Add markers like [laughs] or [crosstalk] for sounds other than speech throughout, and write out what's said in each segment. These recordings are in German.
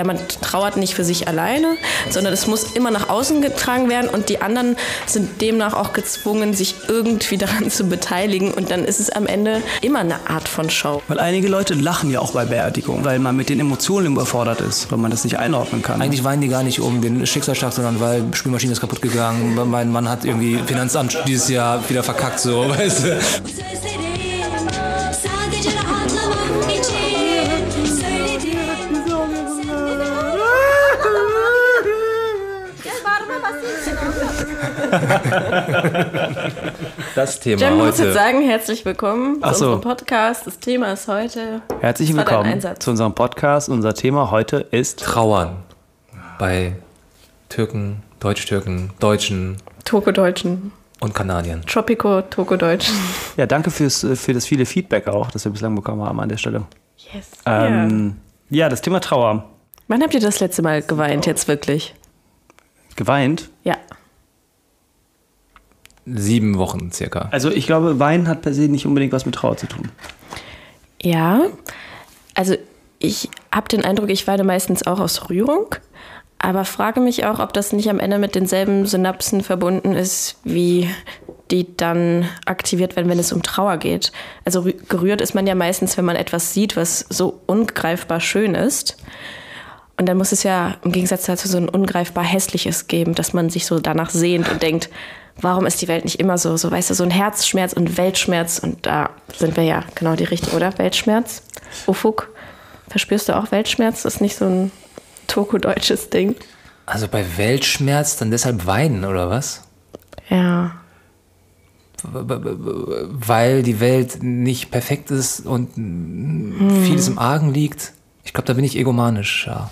ja, man trauert nicht für sich alleine, sondern es muss immer nach außen getragen werden und die anderen sind demnach auch gezwungen, sich irgendwie [laughs] daran zu beteiligen und dann ist es am Ende immer eine Art von Show. Weil einige Leute lachen ja auch bei Beerdigungen, weil man mit den Emotionen überfordert ist, weil man das nicht einordnen kann. Eigentlich weinen die gar nicht um den Schicksalsschlag, sondern weil die Spülmaschine ist kaputt gegangen. Mein Mann hat irgendwie Finanzamt dieses Jahr wieder verkackt, so, [laughs] weißt du. [laughs] Das Thema Jem muss jetzt heute. sagen, herzlich willkommen Ach zu so. unserem Podcast. Das Thema ist heute. Herzlich willkommen zu unserem Podcast. Unser Thema heute ist Trauern bei Türken, Deutsch-Türken, Deutschen Toko-Deutschen. und Kanadiern. Tropico, Toko-Deutschen. ja danke fürs, äh, für das viele Feedback auch, das wir bislang bekommen haben an der Stelle. Yes. Ähm, ja, das Thema Trauer. Wann habt ihr das letzte Mal geweint, jetzt wirklich? Geweint. Ja. Sieben Wochen circa. Also ich glaube, Weinen hat per se nicht unbedingt was mit Trauer zu tun. Ja. Also ich habe den Eindruck, ich weine meistens auch aus Rührung, aber frage mich auch, ob das nicht am Ende mit denselben Synapsen verbunden ist, wie die dann aktiviert werden, wenn es um Trauer geht. Also rü- gerührt ist man ja meistens, wenn man etwas sieht, was so ungreifbar schön ist. Und dann muss es ja im Gegensatz dazu so ein ungreifbar hässliches geben, dass man sich so danach sehnt und denkt, warum ist die Welt nicht immer so? So, weißt du, so ein Herzschmerz und Weltschmerz. Und da sind wir ja genau die richtige, oder? Weltschmerz. Ufuk, verspürst du auch Weltschmerz? Das ist nicht so ein Toko-deutsches Ding. Also bei Weltschmerz dann deshalb weinen, oder was? Ja. Weil die Welt nicht perfekt ist und mm, vieles im Argen liegt. Ich glaube, da bin ich egomanisch, ja.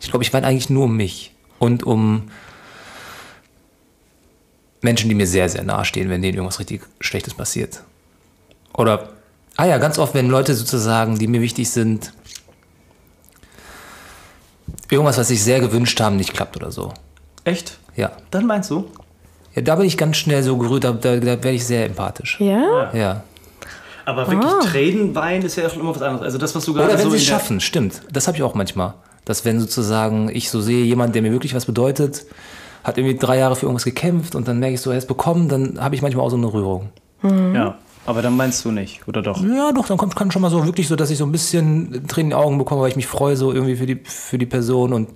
Ich glaube, ich weine eigentlich nur um mich und um Menschen, die mir sehr, sehr nahe stehen, wenn denen irgendwas richtig Schlechtes passiert. Oder, ah ja, ganz oft, wenn Leute sozusagen, die mir wichtig sind, irgendwas, was sich sehr gewünscht haben, nicht klappt oder so. Echt? Ja. Dann meinst du? Ja, da bin ich ganz schnell so gerührt, da, da, da werde ich sehr empathisch. Ja? Ja. Aber wirklich Tränen, Weinen ist ja schon immer was anderes. Also das, was du gerade Oder wenn so sie es schaffen, stimmt. Das habe ich auch manchmal. Dass wenn sozusagen ich so sehe, jemand, der mir wirklich was bedeutet, hat irgendwie drei Jahre für irgendwas gekämpft und dann merke ich so, er ist bekommen, dann habe ich manchmal auch so eine Rührung. Ja, aber dann meinst du nicht, oder doch? Ja, doch, dann kommt kann schon mal so wirklich so, dass ich so ein bisschen Tränen in die Augen bekomme, weil ich mich freue so irgendwie für die, für die Person und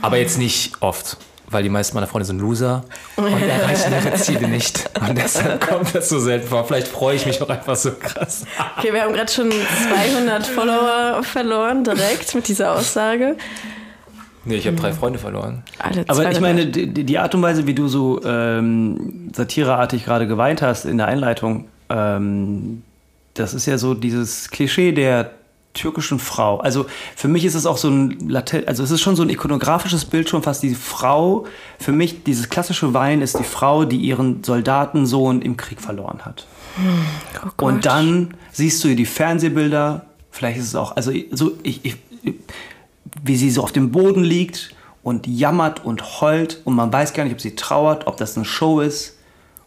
aber jetzt nicht oft, weil die meisten meiner Freunde sind Loser und [laughs] erreichen ihre Ziele nicht. Und deshalb kommt das so selten vor. Vielleicht freue ich mich auch einfach so krass. Okay, wir haben gerade schon 200 Follower verloren, direkt mit dieser Aussage. Nee, ich habe drei Freunde verloren. Alle Aber ich 200. meine, die, die Art und Weise, wie du so ähm, satireartig gerade geweint hast in der Einleitung, ähm, das ist ja so dieses Klischee der türkischen Frau. Also für mich ist es auch so ein latent, also es ist schon so ein ikonografisches Bild schon fast die Frau. Für mich dieses klassische Wein ist die Frau, die ihren Soldatensohn im Krieg verloren hat. Oh Gott. Und dann siehst du die Fernsehbilder, vielleicht ist es auch, also so, ich, ich, wie sie so auf dem Boden liegt und jammert und heult und man weiß gar nicht, ob sie trauert, ob das eine Show ist,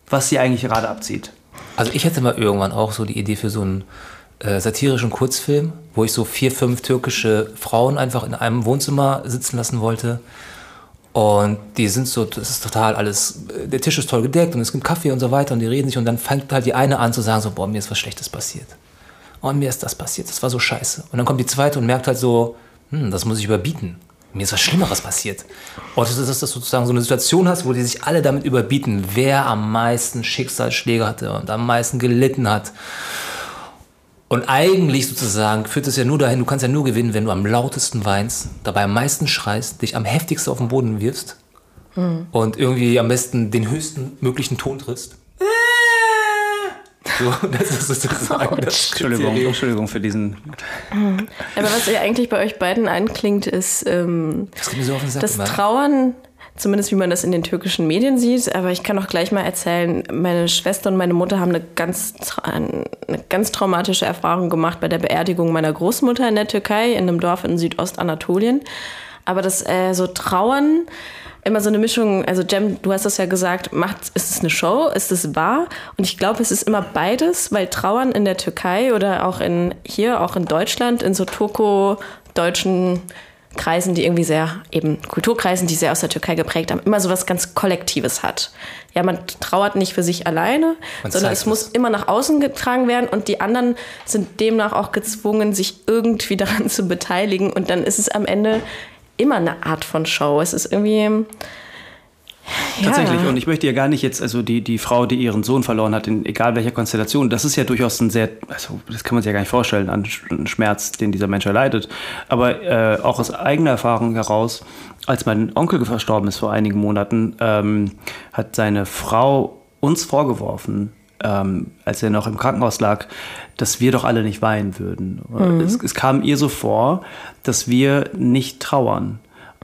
was sie eigentlich gerade abzieht. Also ich hatte mal irgendwann auch so die Idee für so einen äh, satirischen Kurzfilm, wo ich so vier, fünf türkische Frauen einfach in einem Wohnzimmer sitzen lassen wollte. Und die sind so, das ist total alles, äh, der Tisch ist toll gedeckt und es gibt Kaffee und so weiter und die reden sich und dann fängt halt die eine an zu sagen so, boah, mir ist was Schlechtes passiert. Und mir ist das passiert, das war so scheiße. Und dann kommt die zweite und merkt halt so, hm, das muss ich überbieten. Mir ist was Schlimmeres passiert. Und das ist, dass du sozusagen so eine Situation hast, wo die sich alle damit überbieten, wer am meisten Schicksalsschläge hatte und am meisten gelitten hat. Und eigentlich sozusagen führt es ja nur dahin, du kannst ja nur gewinnen, wenn du am lautesten weinst, dabei am meisten schreist, dich am heftigsten auf den Boden wirfst und irgendwie am besten den höchsten möglichen Ton triffst. So, [laughs] das ist sozusagen das Entschuldigung, Kriterium. Entschuldigung für diesen. Aber was ja eigentlich bei euch beiden anklingt, ist ähm, Das geht mir so auf den Sack das. Trauern, zumindest wie man das in den türkischen Medien sieht. Aber ich kann auch gleich mal erzählen, meine Schwester und meine Mutter haben eine ganz, eine ganz traumatische Erfahrung gemacht bei der Beerdigung meiner Großmutter in der Türkei, in einem Dorf in Südostanatolien. Aber das äh, so Trauern immer so eine Mischung, also Jem, du hast das ja gesagt, macht, ist es eine Show, ist es wahr? Und ich glaube, es ist immer beides, weil Trauern in der Türkei oder auch in hier, auch in Deutschland, in so Turko-deutschen Kreisen, die irgendwie sehr, eben Kulturkreisen, die sehr aus der Türkei geprägt haben, immer so was ganz Kollektives hat. Ja, man trauert nicht für sich alleine, Man sondern zeigt es muss es. immer nach außen getragen werden und die anderen sind demnach auch gezwungen, sich irgendwie [laughs] daran zu beteiligen und dann ist es am Ende immer eine Art von Show. Es ist irgendwie. Ja. Tatsächlich. Und ich möchte ja gar nicht jetzt, also die, die Frau, die ihren Sohn verloren hat, in egal welcher Konstellation, das ist ja durchaus ein sehr, also das kann man sich ja gar nicht vorstellen, an Sch- an Schmerz, den dieser Mensch erleidet. Aber äh, auch aus eigener Erfahrung heraus, als mein Onkel verstorben ist vor einigen Monaten, ähm, hat seine Frau uns vorgeworfen, ähm, als er noch im Krankenhaus lag, dass wir doch alle nicht weinen würden. Es, es kam ihr so vor, dass wir nicht trauern.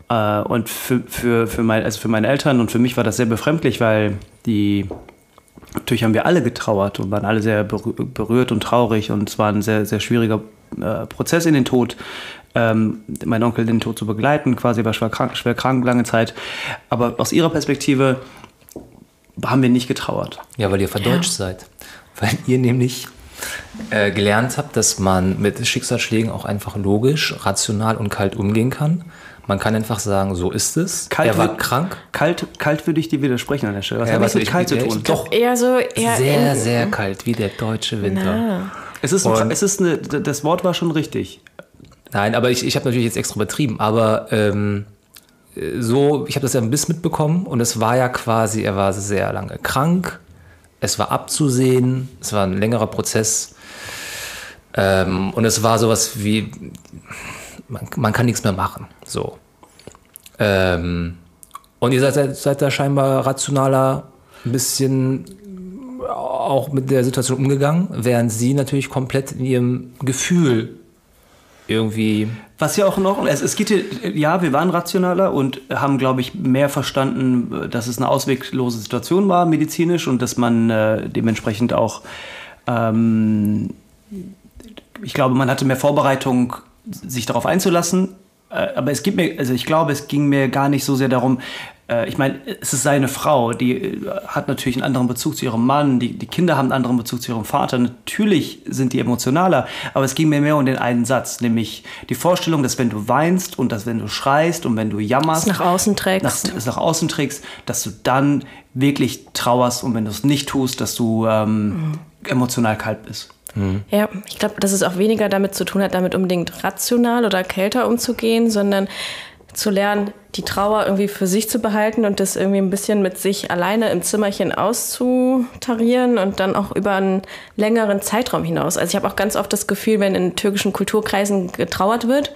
Äh, und für, für, für, mein, also für meine Eltern und für mich war das sehr befremdlich, weil die natürlich haben wir alle getrauert und waren alle sehr berü- berührt und traurig und es war ein sehr, sehr schwieriger äh, Prozess in den Tod. Ähm, mein Onkel in den Tod zu begleiten, quasi war schwer krank, schwer krank lange Zeit. Aber aus ihrer Perspektive haben wir nicht getrauert. Ja, weil ihr verdeutscht seid. Weil ihr nämlich äh, gelernt habt, dass man mit Schicksalsschlägen auch einfach logisch, rational und kalt umgehen kann. Man kann einfach sagen, so ist es. er war krank. Kalt, kalt würde ich dir widersprechen an der Stelle. Was Ja, hat warte, mit kalt zu tun? Doch, Eher so, eher sehr, sehr kalt, wie der deutsche Winter. Es ist, ein, es ist eine, das Wort war schon richtig. Nein, aber ich, ich habe natürlich jetzt extra übertrieben, aber ähm, äh, so, ich habe das ja ein bisschen mitbekommen und es war ja quasi, er war sehr lange krank, es war abzusehen, es war ein längerer Prozess ähm, und es war sowas wie, man, man kann nichts mehr machen, so. Ähm, und ihr seid, seid da scheinbar rationaler, ein bisschen auch mit der Situation umgegangen, während sie natürlich komplett in ihrem Gefühl irgendwie Was ja auch in Ordnung. Es geht hier, ja, wir waren rationaler und haben, glaube ich, mehr verstanden, dass es eine ausweglose Situation war, medizinisch, und dass man äh, dementsprechend auch, ähm, ich glaube, man hatte mehr Vorbereitung, sich darauf einzulassen. Äh, aber es gibt mir, also ich glaube, es ging mir gar nicht so sehr darum, ich meine, es ist seine Frau, die äh, hat natürlich einen anderen Bezug zu ihrem Mann, die, die Kinder haben einen anderen Bezug zu ihrem Vater. Natürlich sind die emotionaler, aber es ging mir mehr um den einen Satz, nämlich die Vorstellung, dass wenn du weinst und dass wenn du schreist und wenn du jammerst, es nach außen trägst. nach, es nach außen trägst, dass du dann wirklich trauerst und wenn du es nicht tust, dass du ähm, emotional kalt bist. Ja, ich glaube, dass es auch weniger damit zu tun hat, damit unbedingt rational oder kälter umzugehen, sondern zu lernen, die Trauer irgendwie für sich zu behalten und das irgendwie ein bisschen mit sich alleine im Zimmerchen auszutarieren und dann auch über einen längeren Zeitraum hinaus. Also ich habe auch ganz oft das Gefühl, wenn in türkischen Kulturkreisen getrauert wird,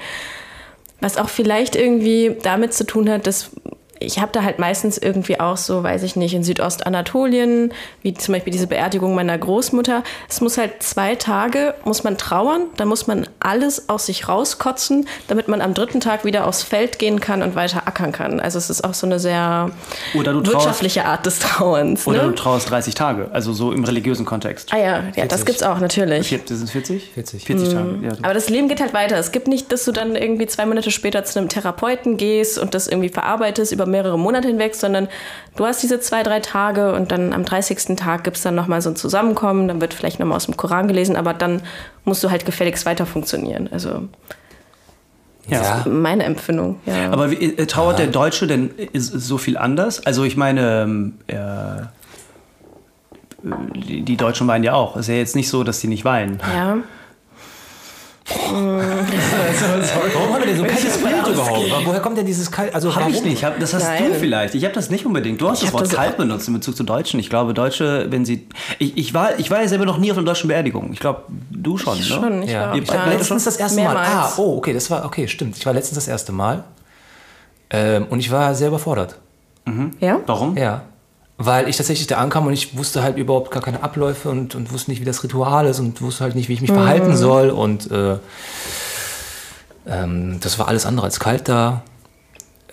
was auch vielleicht irgendwie damit zu tun hat, dass ich habe da halt meistens irgendwie auch so, weiß ich nicht, in Südostanatolien, wie zum Beispiel diese Beerdigung meiner Großmutter. Es muss halt zwei Tage, muss man trauern, dann muss man alles aus sich rauskotzen, damit man am dritten Tag wieder aufs Feld gehen kann und weiter ackern kann. Also es ist auch so eine sehr Oder du trauerst- wirtschaftliche Art des Trauerns. Oder ne? du trauerst 30 Tage, also so im religiösen Kontext. ah ja, ja, das 40. gibt's auch natürlich. Das sind 40? 40. 40 Tage, ja. Aber das Leben geht halt weiter. Es gibt nicht, dass du dann irgendwie zwei Monate später zu einem Therapeuten gehst und das irgendwie verarbeitest über mehrere Monate hinweg, sondern du hast diese zwei, drei Tage und dann am 30. Tag gibt es dann nochmal so ein Zusammenkommen, dann wird vielleicht nochmal aus dem Koran gelesen, aber dann musst du halt gefälligst weiter funktionieren. Also Ja. meine Empfindung. Ja. Aber wie, äh, trauert der Deutsche denn ist, ist so viel anders? Also ich meine, äh, die, die Deutschen weinen ja auch. Es ist ja jetzt nicht so, dass die nicht weinen. ja. Warum hat er denn so ein kaltes Bild überhaupt? Woher kommt denn dieses kalt? Also Hab warum? ich nicht. Hab, das hast Nein. du vielleicht. Ich habe das nicht unbedingt. Du hast Ich das Wort das- kalt benutzt in Bezug zu Deutschen. Ich glaube, Deutsche, wenn sie. Ich, ich, war, ich war ja selber noch nie auf einer deutschen Beerdigung. Ich glaube, du schon, ne? Schon, ich Ja. war, ich war letztens das erste Mal. mehrmals. Ah, oh, okay, das war, okay, stimmt. Ich war letztens das erste Mal. Ähm, und ich war sehr überfordert. Ja? Warum? Ja. Weil ich tatsächlich da ankam und ich wusste halt überhaupt gar keine Abläufe und, und wusste nicht, wie das Ritual ist und wusste halt nicht, wie ich mich verhalten soll. Und äh, ähm, das war alles andere als kalt da.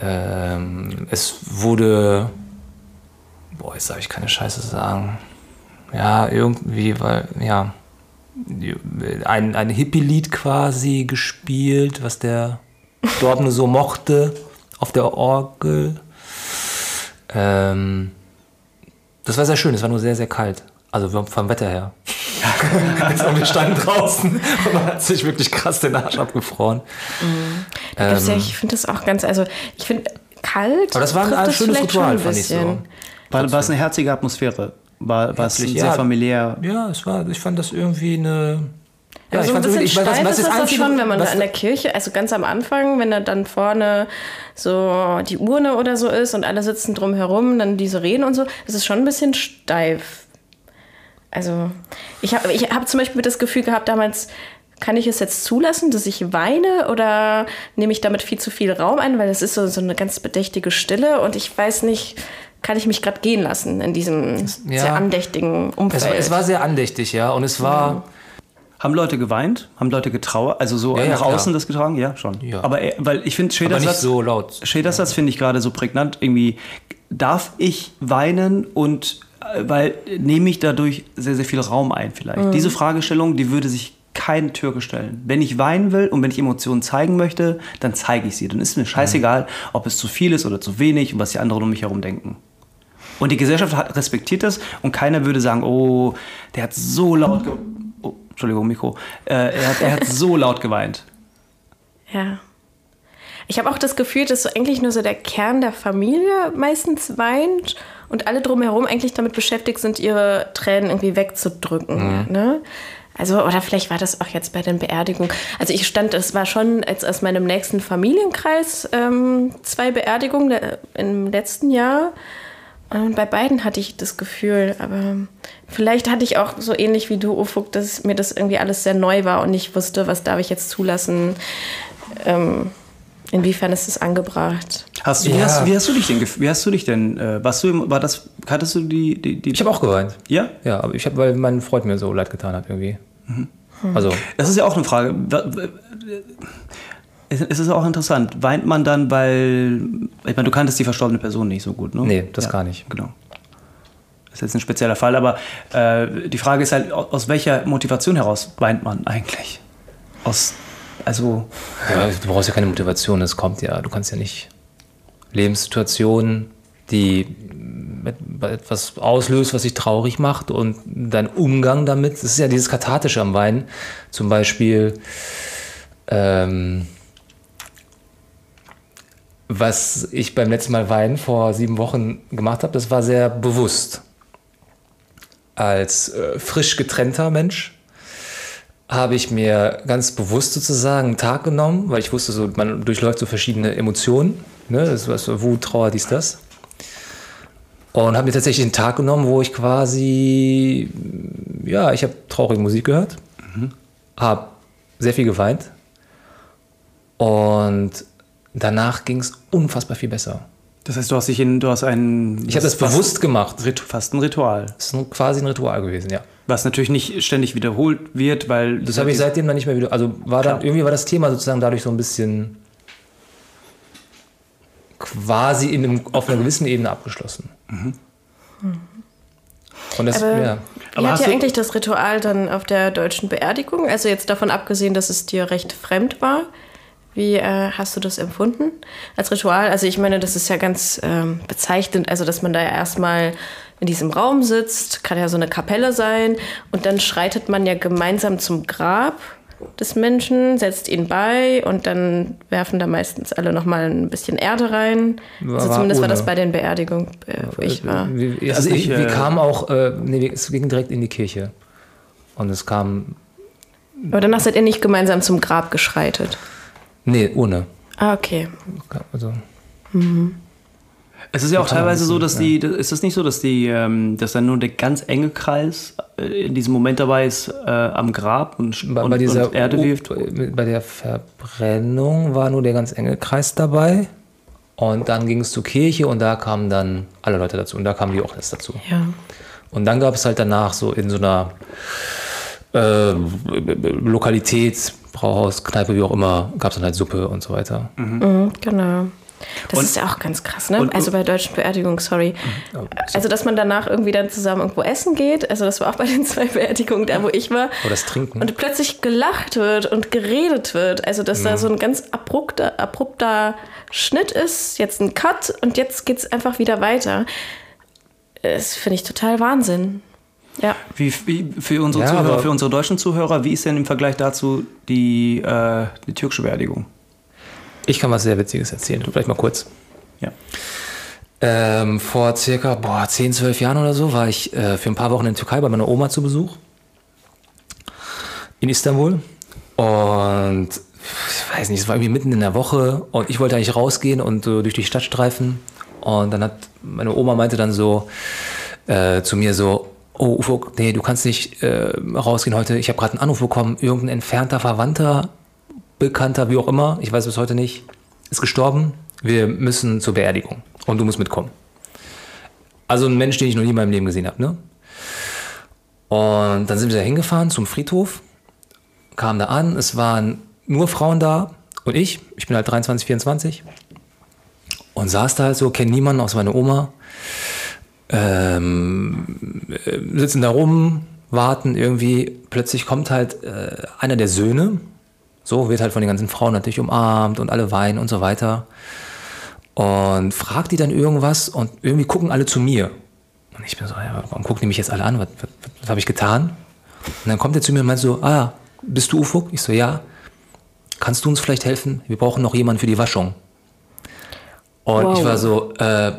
Ähm, es wurde. Boah, jetzt darf ich keine Scheiße sagen. Ja, irgendwie, weil, ja. Ein, ein Hippie-Lied quasi gespielt, was der dort nur so mochte auf der Orgel. Ähm, das war sehr schön, es war nur sehr, sehr kalt. Also vom- vom Wetter her. [laughs] also wir standen draußen und man hat sich wirklich krass den Arsch abgefroren. Da gibt's ja, Ähm, ich finde das auch ganz, also ich finde kalt. Aber das war ein schönes Ritual, ein fand ich so. War, war es eine herzige Atmosphäre? War, war es sehr ja. familiär? Ja, es war, ich fand das irgendwie eine. Ja, also ich ein fand bisschen steif was ist das schon, wenn man da in der Kirche, also ganz am Anfang, wenn da dann vorne so die Urne oder so ist und alle sitzen drumherum, dann diese Reden und so, das ist schon ein bisschen steif. Also ich habe ich hab zum Beispiel das Gefühl gehabt damals, kann ich es jetzt zulassen, dass ich weine oder nehme ich damit viel zu viel Raum ein, weil es ist so, so eine ganz bedächtige Stille und ich weiß nicht, kann ich mich gerade gehen lassen in diesem ja. sehr andächtigen Umfeld. es, es war sehr andächtig, ja. Und es war. Haben Leute geweint? Haben Leute getrauert? Also so Ja, ja, nach klar. außen das getragen? Ja, schon. Ja. Aber äh, weil ich finde, Aber Schäders nicht Satz, so laut. Schäders Satz finde ich gerade so prägnant. Irgendwie, darf ich weinen und äh, weil nehme ich dadurch sehr, sehr viel Raum ein vielleicht? Diese Fragestellung, die würde sich kein Türke stellen. Wenn ich weinen will und wenn ich Emotionen zeigen möchte, dann zeige ich sie. Dann ist mir scheißegal, ob es zu viel ist oder zu wenig und was die anderen um mich herum denken. Und die Gesellschaft hat, respektiert das und keiner würde sagen, oh, der hat so laut ge Entschuldigung, Mikro. Äh, er, hat, er hat [laughs] so laut geweint. Ja. Ich habe auch das Gefühl, dass so eigentlich nur so der Kern der Familie meistens weint und alle drumherum eigentlich damit beschäftigt sind, ihre Tränen irgendwie wegzudrücken. Ne? Also, oder vielleicht war das auch jetzt bei den Beerdigungen. Also ich stand, es war schon jetzt aus meinem nächsten Familienkreis ähm, zwei Beerdigungen le- im letzten Jahr. Und bei beiden hatte ich das Gefühl, aber vielleicht hatte ich auch so ähnlich wie du, Ufuk, dass mir das irgendwie alles sehr neu war und ich wusste, was darf ich jetzt zulassen, ähm, inwiefern ist es angebracht. Hast du, wie, Ja. hast, wie hast du dich denn, wie hast du dich denn, äh, warst du, im- war das, hattest du die, die, die Ich habe auch geweint. ja? Ja, aber ich habe, weil mein Freund mir so leid getan hat irgendwie. Also, Das ist ja auch eine Frage. Es ist auch interessant. Weint man dann, weil, ich meine, du kanntest die verstorbene Person nicht so gut, ne? Nee, das gar nicht. Genau. Das ist jetzt ein spezieller Fall, aber äh, die Frage ist halt, au- aus welcher Motivation heraus weint man eigentlich? Aus, also, ja, du brauchst ja keine Motivation, es kommt ja. Du kannst ja nicht Lebenssituationen, die etwas auslöst, was dich traurig macht und dein Umgang damit, das ist ja dieses Kathartische am Weinen. Zum Beispiel, ähm, was ich beim letzten Mal Weinen vor sieben Wochen gemacht habe, das war sehr bewusst. Als äh, frisch getrennter Mensch habe ich mir ganz bewusst sozusagen einen Tag genommen, weil ich wusste, so, man durchläuft so verschiedene Emotionen. Ne? Das war so Wut, Trauer, dies, das. Und habe mir tatsächlich einen Tag genommen, wo ich quasi, ja, ich habe traurige Musik gehört, habe sehr viel geweint und danach ging es unfassbar viel besser. das heißt, du hast dich in, du hast ein. Ich habe das bewusst gemacht. Rit- Fast ein Ritual. Das ist quasi ein Ritual gewesen, ja. Was natürlich nicht ständig wiederholt wird, weil. Das habe ich seitdem dann nicht mehr wieder. Also war dann irgendwie war das Thema sozusagen dadurch so ein bisschen quasi in einem, auf einer gewissen Ebene abgeschlossen. Und das, Aber ja. wie Aber hat du- eigentlich das Ritual dann auf der deutschen Beerdigung? Also jetzt davon abgesehen, dass es dir recht fremd war. Wie äh, hast du das empfunden als Ritual? Also ich meine, das ist ja ganz ähm, bezeichnend, also dass man da ja erstmal in diesem Raum sitzt, kann ja so eine Kapelle sein und dann schreitet man ja gemeinsam zum Grab des Menschen, setzt ihn bei und dann werfen da meistens alle nochmal ein bisschen Erde rein. War- also war zumindest war ohne. das bei den Beerdigungen, äh, wo ich war. Wir, Ist also es ich, wir äh, kamen auch, äh, nee, wir- es ging direkt in die Kirche. Und es kam, Aber danach seid ihr nicht gemeinsam zum Grab geschreitet. Nee, ohne. Ah, okay. Also, Es ist ja auch teilweise das so, dass die, ist es nicht so, dass die, ähm, dass dann nur der ganz enge Kreis äh, in diesem Moment dabei ist äh, am Grab und, bei, und, bei dieser und Erde wirft? bei der Verbrennung war nur der ganz enge Kreis dabei. Und dann ging es zur Kirche und da kamen dann alle Leute dazu. Und da kamen die auch erst dazu. Ja. Und dann gab es halt danach so in so einer äh, Lokalität, Brauhaus, Kneipe, wie auch immer, gab es dann halt Suppe und so weiter. Mhm, genau. Das Und- ist ja auch ganz krass, ne? und- also bei deutschen Beerdigungen, sorry. Also, dass man danach irgendwie dann zusammen irgendwo essen geht. Also, das war auch bei den [laughs] zwei Beerdigungen, da wo ich war. Oder das Trinken. Und plötzlich gelacht wird und geredet wird. Also, dass Mhm. da so ein ganz abrupter, abrupter Schnitt ist, jetzt ein Cut und jetzt geht es einfach wieder weiter. Das finde ich total Wahnsinn. Ja. Wie, wie für unsere Ja, Zuhörer, für unsere deutschen Zuhörer, wie ist denn im Vergleich dazu die, äh, die türkische Beerdigung? Ich kann was sehr Witziges erzählen. Vielleicht mal kurz. Ja. Ähm, vor circa boah, 10, 12 Jahren oder so war ich äh, für ein paar Wochen in der Türkei bei meiner Oma zu Besuch. In Istanbul. Und ich weiß nicht, es war irgendwie mitten in der Woche und ich wollte eigentlich rausgehen und äh, durch die Stadt streifen. Und dann hat meine Oma meinte dann so äh, zu mir so, oh Ufo, nee, du kannst nicht äh, rausgehen heute. Ich habe gerade einen Anruf bekommen, irgendein entfernter Verwandter, Bekannter, wie auch immer, ich weiß bis heute nicht, ist gestorben. Wir müssen zur Beerdigung und du musst mitkommen. Also ein Mensch, den ich noch nie in meinem Leben gesehen habe. Ne? Und dann sind wir da hingefahren zum Friedhof, kamen da an, es waren nur Frauen da und ich, ich bin halt 23, 24 und saß da halt so, kenne niemanden außer meine Oma, ähm, äh, sitzen da rum, warten irgendwie, plötzlich kommt halt äh, einer der Söhne, so wird halt von den ganzen Frauen natürlich umarmt und alle weinen und so weiter und fragt die dann irgendwas und irgendwie gucken alle zu mir. Und ich bin so, ja, warum gucken die mich jetzt alle an? Was, was, was habe ich getan? Und dann kommt er zu mir und meint so, ah, bist du Ufuk? Ich so, ja. Kannst du uns vielleicht helfen? Wir brauchen noch jemanden für die Waschung. Und Wow. ich war so, äh,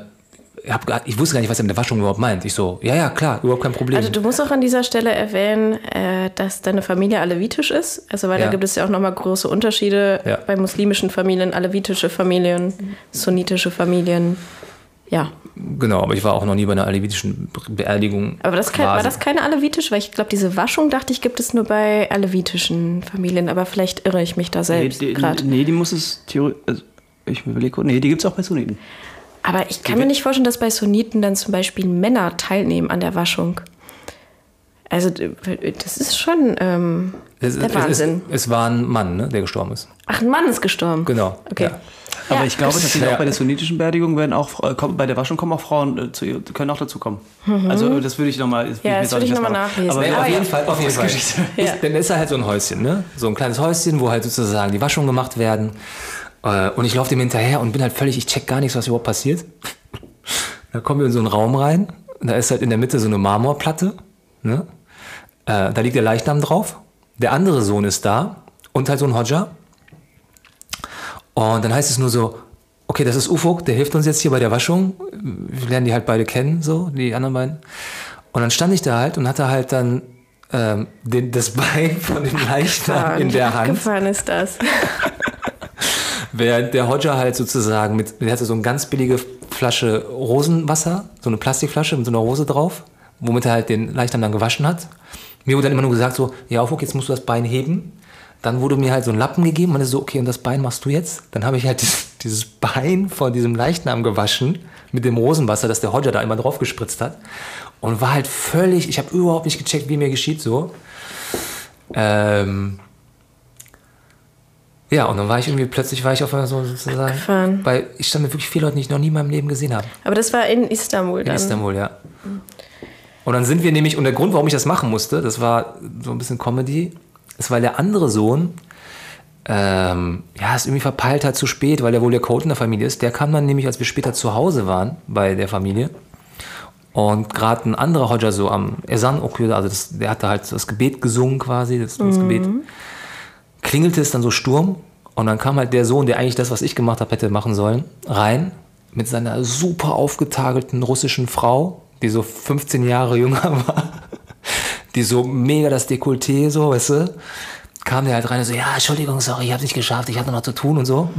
hab, ich wusste gar nicht, was er mit der Waschung überhaupt meint. Ich so, ja, ja, klar, überhaupt kein Problem. Also du musst auch an dieser Stelle erwähnen, äh, dass deine Familie alevitisch ist. Also weil Ja. da gibt es ja auch nochmal große Unterschiede Ja. bei muslimischen Familien, alevitische Familien, sunnitische Familien. Ja, genau, aber ich war auch noch nie bei einer alevitischen Beerdigung. aber das kein, war das keine alevitisch? Weil ich glaube, diese Waschung, dachte ich, gibt es nur bei alevitischen Familien. Aber vielleicht irre ich mich da selbst nee, die, gerade. nee, die muss es theoretisch. Also, ich überlege kurz. Nee, die gibt es auch bei Sunniten. Aber ich kann mir nicht vorstellen, dass bei Sunniten dann zum Beispiel Männer teilnehmen an der Waschung. Also das ist schon ähm, es, der es, es, Wahnsinn. es war ein Mann, ne, der gestorben ist. Ach, ein Mann ist gestorben. Genau. Okay. Ja. Aber Ja, ich glaube das- tatsächlich Ja. auch bei der sunnitischen Beerdigung werden auch äh, kommen, bei der Waschung kommen auch Frauen äh, zu, ihr- können auch dazu kommen. Also das würde ich nochmal. Mhm. Ja, das würde ich noch mal nachlesen. Aber Ah, auf jeden Fall, auf jeden Fall. Geschichte. Ist, Dann ist da halt so ein Häuschen, ne? So ein kleines Häuschen, wo halt sozusagen die Waschungen gemacht werden. Äh, Und ich laufe dem hinterher und bin halt völlig, ich check gar nichts, was überhaupt passiert. Da kommen wir in so einen Raum rein. Da ist halt in der Mitte so eine Marmorplatte. Ne? Äh, da liegt der Leichnam drauf. Der andere Sohn ist da und halt so ein Hodja. Und dann heißt es nur so, okay, das ist Ufuk, der hilft uns jetzt hier bei der Waschung. Wir lernen die halt beide kennen, so, die anderen beiden. Und dann stand ich da halt und hatte halt dann ähm, den, das [laughs] Bein von dem Leichnam in der Hand. Gefahren ist das. [laughs] Während der Hodja halt sozusagen mit, der hatte so eine ganz billige Flasche Rosenwasser, so eine Plastikflasche mit so einer Rose drauf, womit er halt den Leichnam dann gewaschen hat. Mir wurde dann immer nur gesagt so, ja, Ufuk, jetzt musst du das Bein heben. Dann wurde mir halt so ein Lappen gegeben und ich so, okay, und das Bein machst du jetzt? Dann habe ich halt [laughs] dieses, Bein von diesem Leichnam gewaschen mit dem Rosenwasser, das der Hodja da immer drauf gespritzt hat. Und war halt völlig, ich habe überhaupt nicht gecheckt, wie mir geschieht so. Ähm, ja, und dann war ich irgendwie, plötzlich war ich auf einmal so sozusagen, Abgefahren. weil ich stand mit wirklich vielen Leuten, die ich noch nie in meinem Leben gesehen habe. Aber das war in Istanbul In dann. Istanbul, ja. Und dann sind wir nämlich, und der Grund, warum ich das machen musste, das war so ein bisschen Comedy, ist, weil der andere Sohn, ähm, ja, es irgendwie verpeilt hat zu spät, weil er wohl der Code in der Familie ist. Der kam dann nämlich, als wir später zu Hause waren bei der Familie. Und gerade ein anderer Hodja so am Esan Okür, also das, der hatte halt das Gebet gesungen quasi, das, das Gebet. Klingelte es dann so Sturm und dann kam halt der Sohn, der eigentlich das, was ich gemacht habe, hätte machen sollen, rein mit seiner super aufgetagelten russischen Frau, die so 15 Jahre jünger [laughs] war, die so mega das Dekolleté so, weißt du, kam der halt rein und so, ja, Entschuldigung, sorry, ich habe nicht geschafft, ich hatte noch zu tun und so.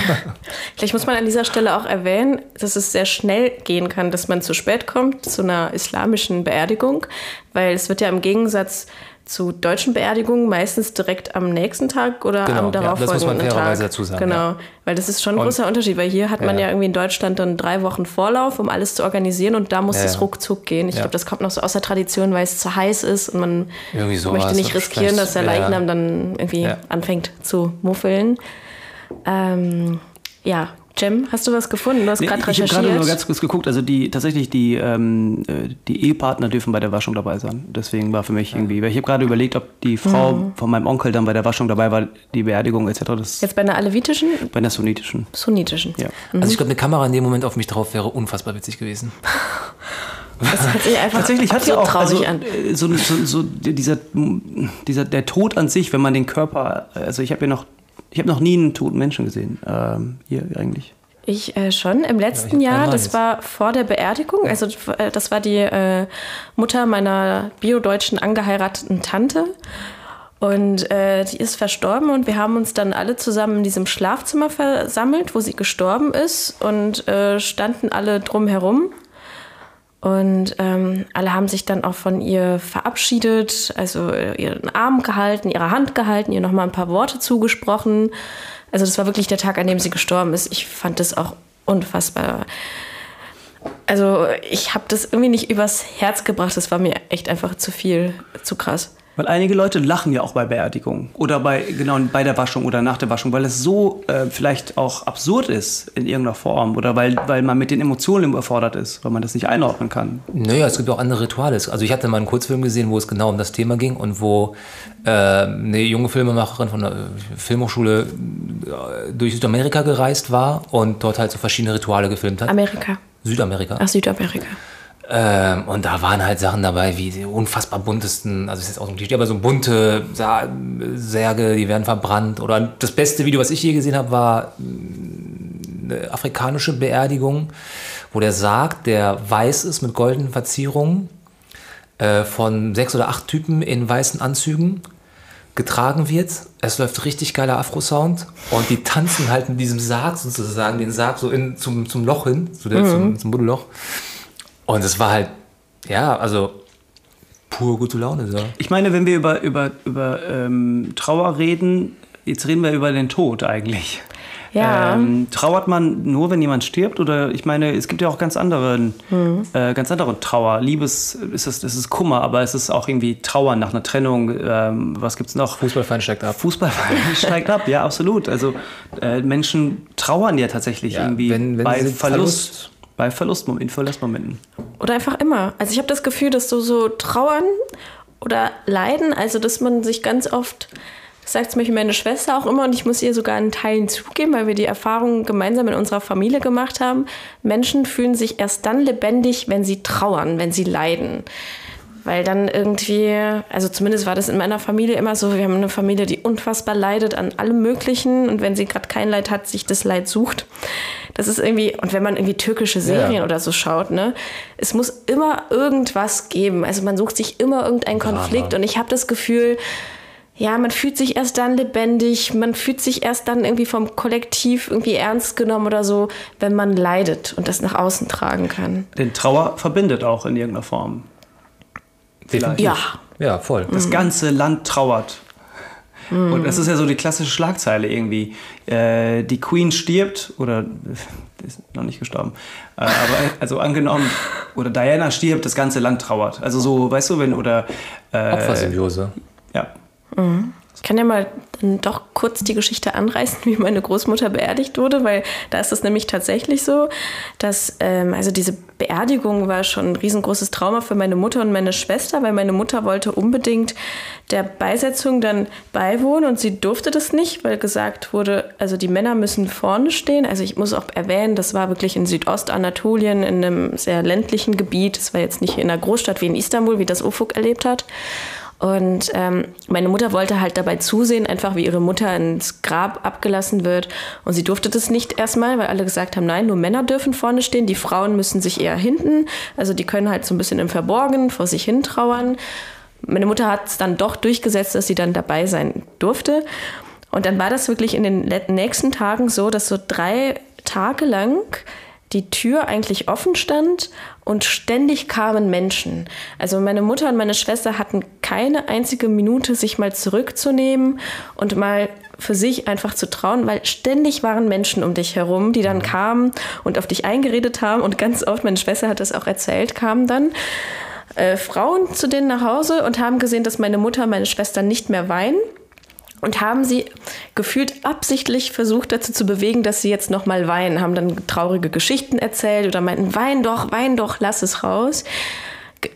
[laughs] Vielleicht muss man an dieser Stelle auch erwähnen, dass es sehr schnell gehen kann, dass man zu spät kommt zu einer islamischen Beerdigung, weil es wird ja im Gegensatz zu deutschen Beerdigungen meistens direkt am nächsten Tag oder Genau, am ja, darauffolgenden fairerweise Tag. dazu sagen, Genau, ja. weil das ist schon ein großer Unterschied, weil hier hat man Ja, ja, ja. irgendwie in Deutschland dann drei Wochen Vorlauf, um alles zu organisieren und da muss Ja, es ja. ruckzuck gehen. Ich Ja. glaube, das kommt noch so aus der Tradition, weil es zu heiß ist und man möchte nicht riskieren, dass der Ja, ja. Leichnam dann irgendwie Ja. anfängt zu muffeln. Ähm, ja, Jem, hast du was gefunden? Du hast Nee, gerade ich habe recherchiert. gerade nur ganz kurz geguckt. Also die tatsächlich die ähm, äh, die Ehepartner dürfen bei der Waschung dabei sein. Deswegen war für mich irgendwie, weil ich habe gerade überlegt, ob die Frau Mhm. von meinem Onkel dann bei der Waschung dabei war, die Beerdigung etc. Das Jetzt bei einer alevitischen, bei der sunnitischen. sunnitischen. Ja. Also ich glaube, eine Kamera in dem Moment auf mich drauf wäre unfassbar witzig gewesen. [laughs] Das hört sich einfach Tatsächlich hat sie auch traurig also, an. äh, so, so, so dieser, dieser der Tod an sich, wenn man den Körper, also ich habe ja noch, ich habe noch nie einen toten Menschen gesehen ähm, hier eigentlich. Ich äh, schon im letzten Ja, Jahr, das war vor der Beerdigung, also äh, das war die äh, Mutter meiner biodeutschen angeheirateten Tante. Und äh, die ist verstorben und wir haben uns dann alle zusammen in diesem Schlafzimmer versammelt, wo sie gestorben ist und äh, standen alle drumherum. Und ähm, alle haben sich dann auch von ihr verabschiedet, also äh, ihren Arm gehalten, ihre Hand gehalten, ihr nochmal ein paar Worte zugesprochen. Also das war wirklich der Tag, an dem sie gestorben ist. Ich fand das auch unfassbar. Also ich habe das irgendwie nicht übers Herz gebracht. Das war mir echt einfach zu viel, zu krass. Weil einige Leute lachen ja auch bei Beerdigungen oder bei genau bei der Waschung oder nach der Waschung, weil es so äh, vielleicht auch absurd ist in irgendeiner Form oder weil, weil man mit den Emotionen überfordert ist, weil man das nicht einordnen kann. Naja, es gibt auch andere Rituale. Also ich hatte mal einen Kurzfilm gesehen, wo es genau um das Thema ging und wo äh, eine junge Filmemacherin von der äh, Filmhochschule äh, durch Südamerika gereist war und dort halt so verschiedene Rituale gefilmt hat. Amerika. Südamerika. Ach, Südamerika. Ähm, und da waren halt Sachen dabei wie die unfassbar buntesten, also ist jetzt auch so ein Klischee, aber so bunte Sa Särge, die werden verbrannt. Oder das beste Video, was ich je gesehen habe, war mh, eine afrikanische Beerdigung, wo der Sarg, der weiß ist mit goldenen Verzierungen, äh, von sechs oder acht Typen in weißen Anzügen getragen wird. Es läuft richtig geiler Afro-Sound und die tanzen halt in diesem Sarg sozusagen, den Sarg so in, zum, zum Loch hin, zu der, zum, zum Buddelloch. Und es war halt, ja, also pur gute Laune. So. Ich meine, wenn wir über, über, über ähm, Trauer reden, jetzt reden wir über den Tod eigentlich. Ja. Ähm, trauert man nur, wenn jemand stirbt? Oder ich meine, es gibt ja auch ganz anderen, äh, ganz andere Trauer. Liebes ist es, das ist Kummer, aber es ist auch irgendwie Trauer nach einer Trennung. Ähm, was gibt's noch? Fußballverein steigt ab. Fußball [laughs] steigt ab, ja, absolut. Also äh, Menschen trauern ja tatsächlich Ja, irgendwie wenn- wenn bei Verlust, Verlust- bei Verlustmomenten, Verlustmomenten. Oder einfach immer. Also ich habe das Gefühl, dass so, so trauern oder leiden, also dass man sich ganz oft, das sagt zum Beispiel meine Schwester auch immer und ich muss ihr sogar in Teilen zugeben, weil wir die Erfahrung gemeinsam in unserer Familie gemacht haben, Menschen fühlen sich erst dann lebendig, wenn sie trauern, wenn sie leiden. Weil dann irgendwie, also zumindest war das in meiner Familie immer so, wir haben eine Familie, die unfassbar leidet an allem Möglichen und wenn sie gerade kein Leid hat, sich das Leid sucht. Das ist irgendwie, und wenn man irgendwie türkische Serien Ja. oder so schaut, ne, es muss immer irgendwas geben. Also man sucht sich immer irgendeinen Konflikt und ich habe das Gefühl, ja, man fühlt sich erst dann lebendig, man fühlt sich erst dann irgendwie vom Kollektiv irgendwie ernst genommen oder so, wenn man leidet und das nach außen tragen kann. Denn Trauer verbindet auch in irgendeiner Form. Definitiv. Ja. Ja, voll. Das ganze Land trauert. Und das ist ja so die klassische Schlagzeile irgendwie. Äh, die Queen stirbt oder ist noch nicht gestorben. Äh, aber also angenommen, oder Diana stirbt, das ganze Land trauert. Also so, weißt du, wenn, oder äh, Opfersymbiose. ja. Ich kann ja mal dann doch kurz die Geschichte anreißen, [laughs] wie meine Großmutter beerdigt wurde, weil da ist es nämlich tatsächlich so, dass, ähm, also diese Beerdigung war schon ein riesengroßes Trauma für meine Mutter und meine Schwester, weil meine Mutter wollte unbedingt der Beisetzung dann beiwohnen und sie durfte das nicht, weil gesagt wurde, also die Männer müssen vorne stehen. Also ich muss auch erwähnen, das war wirklich in Südostanatolien, in einem sehr ländlichen Gebiet. Es war jetzt nicht in einer Großstadt wie in Istanbul, wie das Ufuk erlebt hat. Und ähm, meine Mutter wollte halt dabei zusehen, einfach wie ihre Mutter ins Grab abgelassen wird. Und sie durfte das nicht erstmal, weil alle gesagt haben, nein, nur Männer dürfen vorne stehen, die Frauen müssen sich eher hinten. Also die können halt so ein bisschen im Verborgenen vor sich hin trauern. Meine Mutter hat es dann doch durchgesetzt, dass sie dann dabei sein durfte. Und dann war das wirklich in den nächsten Tagen so, dass so drei Tage lang die Tür eigentlich offen stand und ständig kamen Menschen. Also meine Mutter und meine Schwester hatten keine einzige Minute, sich mal zurückzunehmen und mal für sich einfach zu trauen, weil ständig waren Menschen um dich herum, die dann kamen und auf dich eingeredet haben. Und ganz oft, meine Schwester hat das auch erzählt, kamen dann äh, Frauen zu denen nach Hause und haben gesehen, dass meine Mutter und meine Schwester nicht mehr weinen und haben sie gefühlt absichtlich versucht dazu zu bewegen, dass sie jetzt nochmal weinen, haben dann traurige Geschichten erzählt oder meinten, wein doch, wein doch, lass es raus.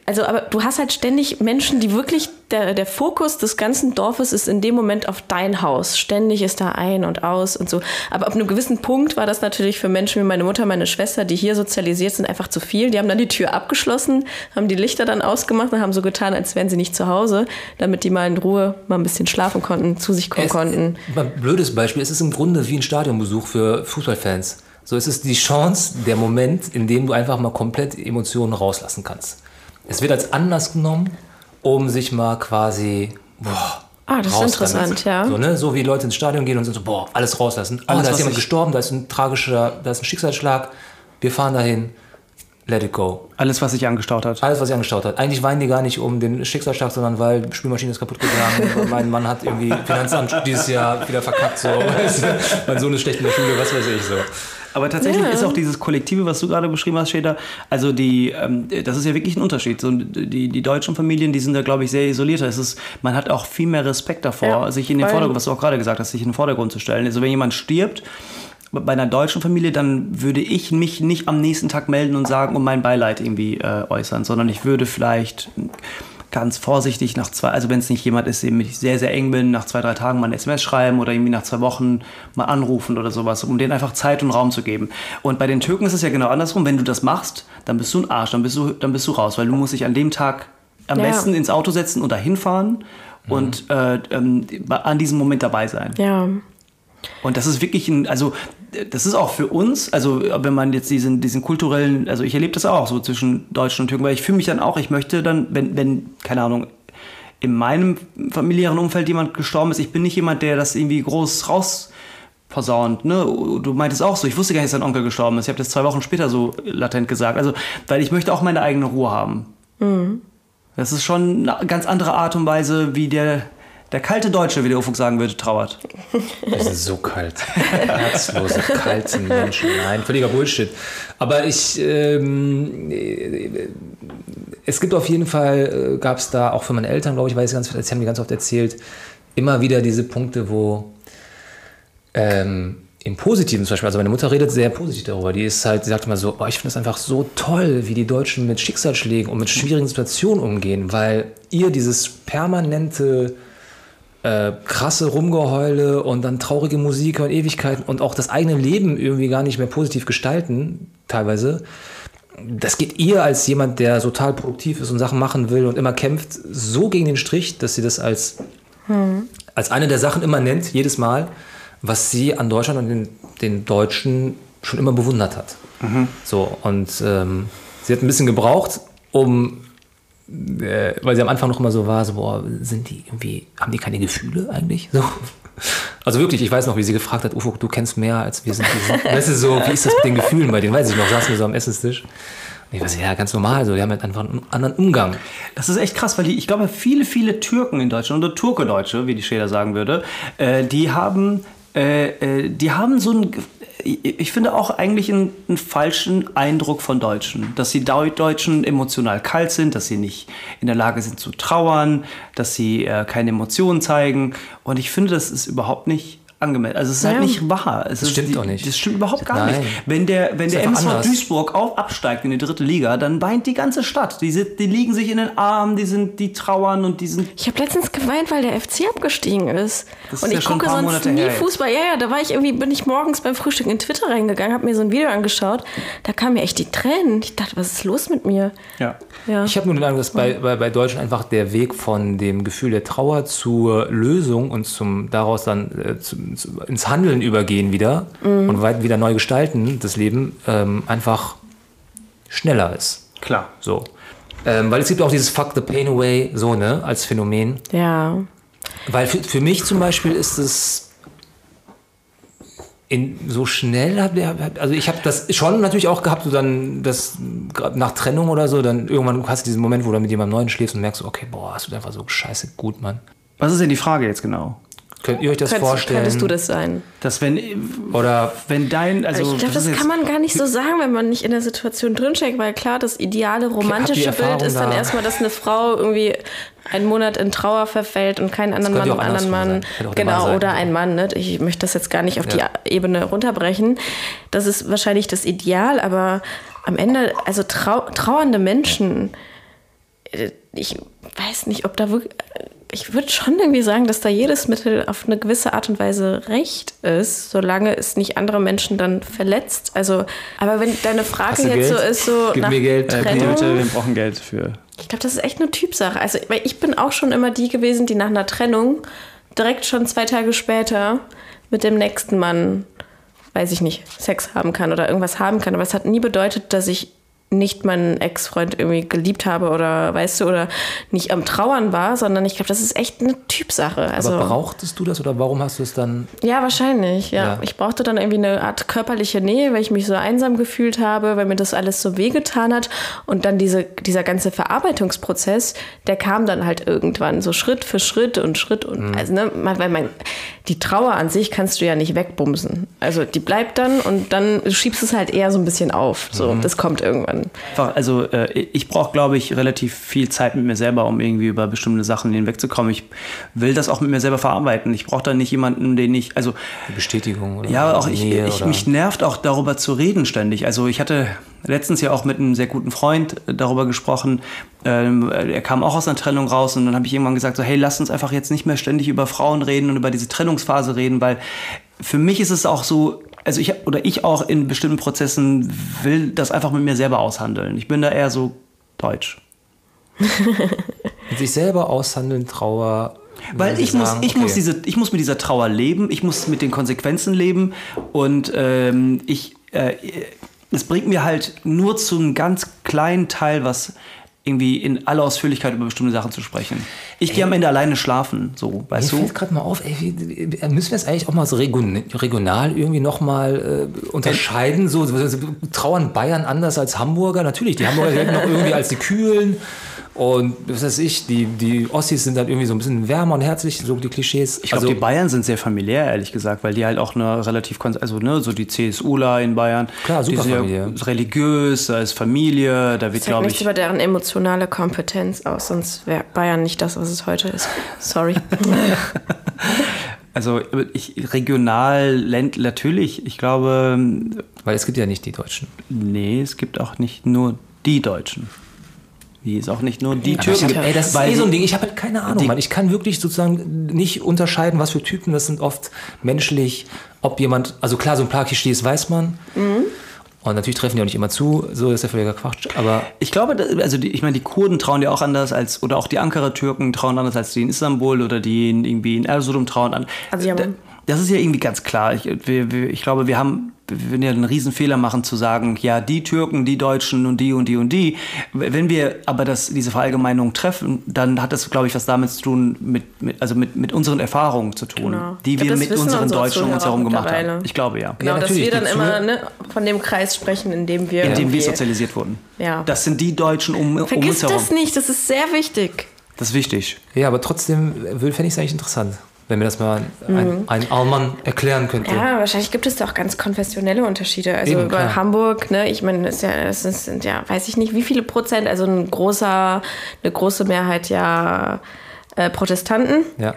Also, aber du hast halt ständig Menschen, die wirklich, der, der Fokus des ganzen Dorfes ist in dem Moment auf dein Haus. Ständig ist da ein und aus und so. Aber ab einem gewissen Punkt war das natürlich für Menschen wie meine Mutter, meine Schwester, die hier sozialisiert sind, einfach zu viel. Die haben dann die Tür abgeschlossen, haben die Lichter dann ausgemacht und haben so getan, als wären sie nicht zu Hause, damit die mal in Ruhe mal ein bisschen schlafen konnten, zu sich kommen Es- konnten. Ein blödes Beispiel, es ist im Grunde wie ein Stadionbesuch für Fußballfans. So es ist die Chance, der Moment, in dem du einfach mal komplett Emotionen rauslassen kannst. Es wird als Anlass genommen, um sich mal quasi boah, Ah, das ist interessant, damit. ja. So, ne? so wie Leute ins Stadion gehen und sind so, boah, alles rauslassen. Oh, Alles, da ist was jemand ich- gestorben, da ist ein tragischer, da ist ein Schicksalsschlag. Wir fahren dahin. Let it go. Alles, was sich angestaut hat. Alles, was sich angestaut hat. Eigentlich weinen die gar nicht um den Schicksalsschlag, sondern weil die Spülmaschine ist kaputt gegangen. [laughs] mein Mann hat irgendwie Finanzamt dieses Jahr wieder verkackt. So. [laughs] Mein Sohn ist schlecht in der Schule, was weiß ich so. Aber tatsächlich Ja. ist auch dieses Kollektive, was du gerade beschrieben hast, Schäder, also die, ähm, das ist ja wirklich ein Unterschied. So, die, die deutschen Familien, die sind da, glaube ich, sehr isolierter. Es ist, man hat auch viel mehr Respekt davor, Ja, sich in den Vordergrund, was du auch gerade gesagt hast, sich in den Vordergrund zu stellen. Also wenn jemand stirbt, bei einer deutschen Familie, dann würde ich mich nicht am nächsten Tag melden und sagen und mein Beileid irgendwie äh, äußern, sondern ich würde vielleicht ganz vorsichtig nach zwei, also wenn es nicht jemand ist, dem ich sehr, sehr eng bin, nach zwei, drei Tagen mal ein SMS schreiben oder irgendwie nach zwei Wochen mal anrufen oder sowas, um denen einfach Zeit und Raum zu geben. Und bei den Türken ist es ja genau andersrum. Wenn du das machst, dann bist du ein Arsch, dann bist du, dann bist du raus, weil du musst dich an dem Tag am Ja. besten ins Auto setzen und dahin fahren und äh, ähm, an diesem Moment dabei sein. Ja. Und das ist wirklich ein, also das ist auch für uns, also wenn man jetzt diesen, diesen kulturellen, also ich erlebe das auch so zwischen Deutschen und Türken, weil ich fühle mich dann auch, ich möchte dann, wenn, wenn, keine Ahnung, in meinem familiären Umfeld jemand gestorben ist, ich bin nicht jemand, der das irgendwie groß raus posaunt, ne? Du meintest auch so, ich wusste gar nicht, dass dein Onkel gestorben ist. Ich habe das zwei Wochen später so latent gesagt. Also, weil ich möchte auch meine eigene Ruhe haben. Das ist schon eine ganz andere Art und Weise, wie der, der kalte Deutsche, wie der Ufuk sagen würde, trauert. Wir sind so kalt. Herzlose, kalte Menschen. Nein, völliger Bullshit. Aber ich, ähm, äh, es gibt auf jeden Fall, äh, gab es da auch für meine Eltern, glaube ich, weiß ich ganz, das haben die ganz oft erzählt, immer wieder diese Punkte, wo ähm, im Positiven zum Beispiel, also meine Mutter redet sehr positiv darüber. Die ist halt, die sagt immer so, oh, ich finde es einfach so toll, wie die Deutschen mit Schicksalsschlägen und mit schwierigen Situationen umgehen, weil ihr dieses permanente äh, krasse Rumgeheule und dann traurige Musik und Ewigkeiten und auch das eigene Leben irgendwie gar nicht mehr positiv gestalten, teilweise. Das geht ihr als jemand, der total produktiv ist und Sachen machen will und immer kämpft, so gegen den Strich, dass sie das als, als eine der Sachen immer nennt, jedes Mal, was sie an Deutschland und den, den Deutschen schon immer bewundert hat. So, und ähm, sie hat ein bisschen gebraucht, um äh, weil sie am Anfang noch immer so war, so, boah, sind die irgendwie, haben die keine Gefühle eigentlich? So. Also wirklich, ich weiß noch, wie sie gefragt hat, Ufo, du kennst mehr als wir sind. Weißt du, so, wie ist das mit den Gefühlen bei denen? Weiß ich noch, saßen wir so am Essenstisch. Und ich weiß, ja, ganz normal, so, die haben halt einfach einen anderen Umgang. Das ist echt krass, weil die, ich glaube, viele, viele Türken in Deutschland oder Turke-Deutsche, wie die Schäder sagen würde, äh, die haben, äh, äh, die haben so ein, ich finde auch eigentlich einen, einen falschen Eindruck von Deutschen, dass die Deu Deutschen emotional kalt sind, dass sie nicht in der Lage sind zu trauern, dass sie äh, keine Emotionen zeigen. Und ich finde, das ist überhaupt nicht angemeldet. Also es ist Ja. halt nicht wahr. Es Das ist stimmt die, doch nicht. Das stimmt überhaupt gar Nein. nicht. Wenn der, wenn der MSV anders. Duisburg auf, absteigt in die dritte Liga, dann weint die ganze Stadt. Die, sind, die liegen sich in den Armen, die, sind, die trauern und die sind Ich habe letztens geweint, weil der FC abgestiegen ist. Das und ist ja ich schon ein gucke paar sonst Monate nie. Fußball. Ja, ja, da war ich irgendwie, bin ich morgens beim Frühstück in Twitter reingegangen, habe mir so ein Video angeschaut. Da kamen mir echt die Tränen. Ich dachte, was ist los mit mir? ja. Ja. Ich habe nur den Eindruck, dass bei, bei, bei Deutschen einfach der Weg von dem Gefühl der Trauer zur Lösung und zum daraus dann äh, zum, zu, ins Handeln übergehen wieder und weit wieder neu gestalten, das Leben, ähm, einfach schneller ist. Klar. So. Ähm, weil es gibt auch dieses Fuck the Pain Away, so, ne, als Phänomen. ja. Weil für, für mich zum Beispiel ist es in, so schnell, hab, hab- also ich habe das schon natürlich auch gehabt, so dann das nach Trennung oder so, dann irgendwann hast du diesen Moment, wo du mit jemandem Neuen schläfst und merkst, okay, boah, hast du einfach so scheiße gut, Mann. Was ist denn die Frage jetzt genau? Könnt ihr euch das Könntest, vorstellen? könntest du das sein? Dass wenn, Oder wenn dein, also ich glaube, das, jetzt- kann man gar nicht so sagen, wenn man nicht in der Situation drinsteckt, weil klar, das ideale romantische Bild ist dann da? erstmal, dass eine Frau irgendwie einen Monat in Trauer verfällt und keinen anderen Mann auch anderen Mann. Mann Genau, sein. oder ein Mann. Ne? Ich möchte das jetzt gar nicht auf Ja. die Ebene runterbrechen. Das ist wahrscheinlich das Ideal, aber am Ende, also trau trauernde Menschen, äh, ich weiß nicht, ob da wirklich. Ich würde schon irgendwie sagen, dass da jedes Mittel auf eine gewisse Art und Weise recht ist, solange es nicht andere Menschen dann verletzt. Also, aber wenn deine Frage jetzt so Geld? ist, so Gib nach mir Geld. äh, Trennung, bitte, wir brauchen Geld für. ich glaube, das ist echt eine Typsache. Also, weil ich bin auch schon immer die gewesen, die nach einer Trennung direkt schon zwei Tage später mit dem nächsten Mann, weiß ich nicht, Sex haben kann oder irgendwas haben kann. Aber es hat nie bedeutet, dass ich nicht meinen Ex-Freund irgendwie geliebt habe oder weißt du, oder nicht am Trauern war, sondern ich glaube, das ist echt eine Typsache. Also, aber brauchtest du das oder warum hast du es dann? ja, wahrscheinlich, ja. Ja. Ich brauchte dann irgendwie eine Art körperliche Nähe, weil ich mich so einsam gefühlt habe, weil mir das alles so wehgetan hat. Und dann diese, dieser ganze Verarbeitungsprozess, der kam dann halt irgendwann so Schritt für Schritt und Schritt und also, ne, weil man, die Trauer an sich kannst du ja nicht wegbumsen. Also die bleibt dann und dann schiebst du es halt eher so ein bisschen auf. So, das kommt irgendwann. Einfach, also äh, ich brauche, glaube ich, relativ viel Zeit mit mir selber, um irgendwie über bestimmte Sachen hinwegzukommen. Ich will das auch mit mir selber verarbeiten. Ich brauche da nicht jemanden, den ich, also Bestätigung oder ja, auch ich, Nähe ich oder mich nervt auch darüber zu reden ständig. Also ich hatte letztens ja auch mit einem sehr guten Freund äh, darüber gesprochen. Ähm, er kam auch aus einer Trennung raus und dann habe ich irgendwann gesagt so, hey, lass uns einfach jetzt nicht mehr ständig über Frauen reden und über diese Trennungsphase reden, weil für mich ist es auch so, also ich oder ich auch in bestimmten Prozessen will das einfach mit mir selber aushandeln. Ich bin da eher so deutsch. sich selber aushandeln, Trauer. Weil ich muss, sagen, ich, muss okay. diese, ich muss mit dieser Trauer leben, ich muss mit den Konsequenzen leben und ähm, ich, äh, es bringt mir halt nur zu einem ganz kleinen Teil was irgendwie in aller Ausführlichkeit über bestimmte Sachen zu sprechen. Ich gehe am Ende alleine schlafen, so, Mir weißt du? fällt gerade mal auf, ey, müssen wir es eigentlich auch mal so region, regional irgendwie nochmal äh, unterscheiden? So, trauern Bayern anders als Hamburger? Natürlich, die Hamburger gelten noch irgendwie als die Kühlen. Und was weiß ich, die, die Ossis sind dann irgendwie so ein bisschen wärmer und herzlich, so die Klischees. Ich glaube, die Bayern sind sehr familiär, ehrlich gesagt, weil die halt auch eine relativ, also ne, so die CSUler in Bayern, Klar, die super sind ja familiär. religiös, da ist Familie, da wird, glaube nichts ich, über deren emotionale Kompetenz aus, sonst wäre Bayern nicht das, was es heute ist. Sorry. [laughs] also ich, regional, Land, natürlich, ich glaube, Weil es gibt ja nicht die Deutschen. Nee, es gibt auch nicht nur die Deutschen. Wie es auch nicht nur die Türken hab, ey, das ist eh so ein Ding. Ich habe halt keine Ahnung, die- Mann. Ich kann wirklich sozusagen nicht unterscheiden, was für Typen das sind. Oft menschlich, ob jemand, also klar, so ein paar Klischees weiß man. Und natürlich treffen die auch nicht immer zu, so ist ja völliger Quatsch. Aber Ich glaube, also die, ich meine, die Kurden trauen dir auch anders als, oder auch die Ankara-Türken trauen anders als die in Istanbul oder die in, irgendwie in Erzurum trauen an. Also das ist ja irgendwie ganz klar. Ich, wir, wir, ich glaube, wir haben, wir würden ja einen riesen Fehler machen zu sagen, ja, die Türken, die Deutschen und die und die und die. Wenn wir aber das, diese Verallgemeinung treffen, dann hat das, glaube ich, was damit zu tun, mit, mit, also mit, mit unseren Erfahrungen zu tun, Genau. die wir mit unseren unsere Deutschen um uns herum gemacht haben. Ich glaube, ja. Genau, dass natürlich, wir dann immer ne, von dem Kreis sprechen, in dem wir. In dem wir sozialisiert wurden. Ja. Das sind die Deutschen um, um Vergiss uns herum. das nicht, das ist sehr wichtig. Das ist wichtig. ja, aber trotzdem fände ich es eigentlich interessant, wenn mir das mal ein, ein Allmann erklären könnte. Ja, wahrscheinlich gibt es da auch ganz konfessionelle Unterschiede. Also Eben, über klar. Hamburg, ne, ich meine, es ja, sind ja, weiß ich nicht, wie viele Prozent, also ein großer, eine große Mehrheit ja äh, Protestanten. Ja.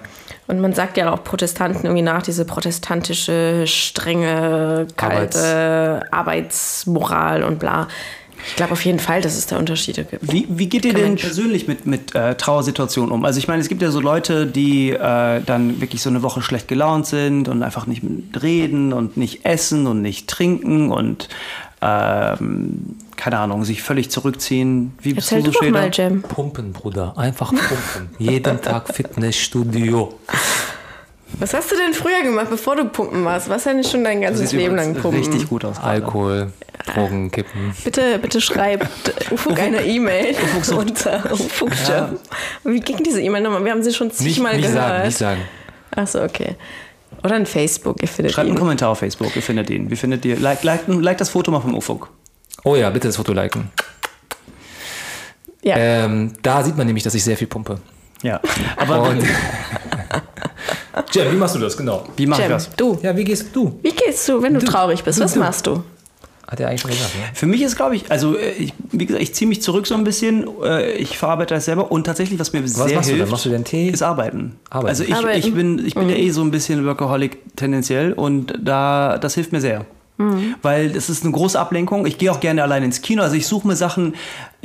Und man sagt ja auch Protestanten irgendwie nach, diese protestantische, strenge, kalte Arbeitsmoral und bla. Ich glaube auf jeden Fall, dass es da Unterschiede gibt. Wie, wie geht ihr Kein denn Mensch. persönlich mit, mit äh, Trauersituationen um? Also ich meine, es gibt ja so Leute, die äh, dann wirklich so eine Woche schlecht gelaunt sind und einfach nicht mit reden und nicht essen und nicht trinken und ähm, keine Ahnung, sich völlig zurückziehen. Wie bist Erzähl du du so doch mal? Jem. Pumpen, Bruder. Einfach pumpen. Jeden Tag Fitnessstudio. Was hast du denn früher gemacht, bevor du pumpen warst? Was denn schon dein ganzes Leben lang pumpen? Richtig gut aus. gerade. Alkohol, Drogen, Kippen. Bitte, bitte schreib Ufuk eine E-Mail unter Ufuk Jam. Wie ging diese E-Mail nochmal? Wir haben sie schon Nicht, zigmal nicht gehört. sagen, nicht sagen. Achso, okay. Oder ein Facebook, ihr findet Schreibt einen ihn. Kommentar auf Facebook, ihr findet ihn. Wie findet ihr? Like, like, like das Foto mal vom Ufuk. Oh ja, bitte das Foto liken. Ja. Ähm, da sieht man nämlich, dass ich sehr viel pumpe. Ja. Aber Und [laughs] [laughs] Jen, wie machst du das genau? Wie mache ich Jem, das? du, Ja, wie gehst du? wie gehst du, wenn du, traurig bist? Was du. machst du? Hat er eigentlich schon gesagt, ne? Für mich ist, glaube ich, also äh, ich, wie gesagt, ich ziehe mich zurück so ein bisschen. äh, Ich verarbeite das selber und tatsächlich, was mir sehr machst du hilft, dann? Machst du denn Tee? ist Arbeiten. Arbeiten. Also ich, Arbeiten. ich bin, ich bin ja eh so ein bisschen Workaholic tendenziell und da das hilft mir sehr. Weil das ist eine große Ablenkung. Ich gehe auch gerne allein ins Kino. Also ich suche mir Sachen.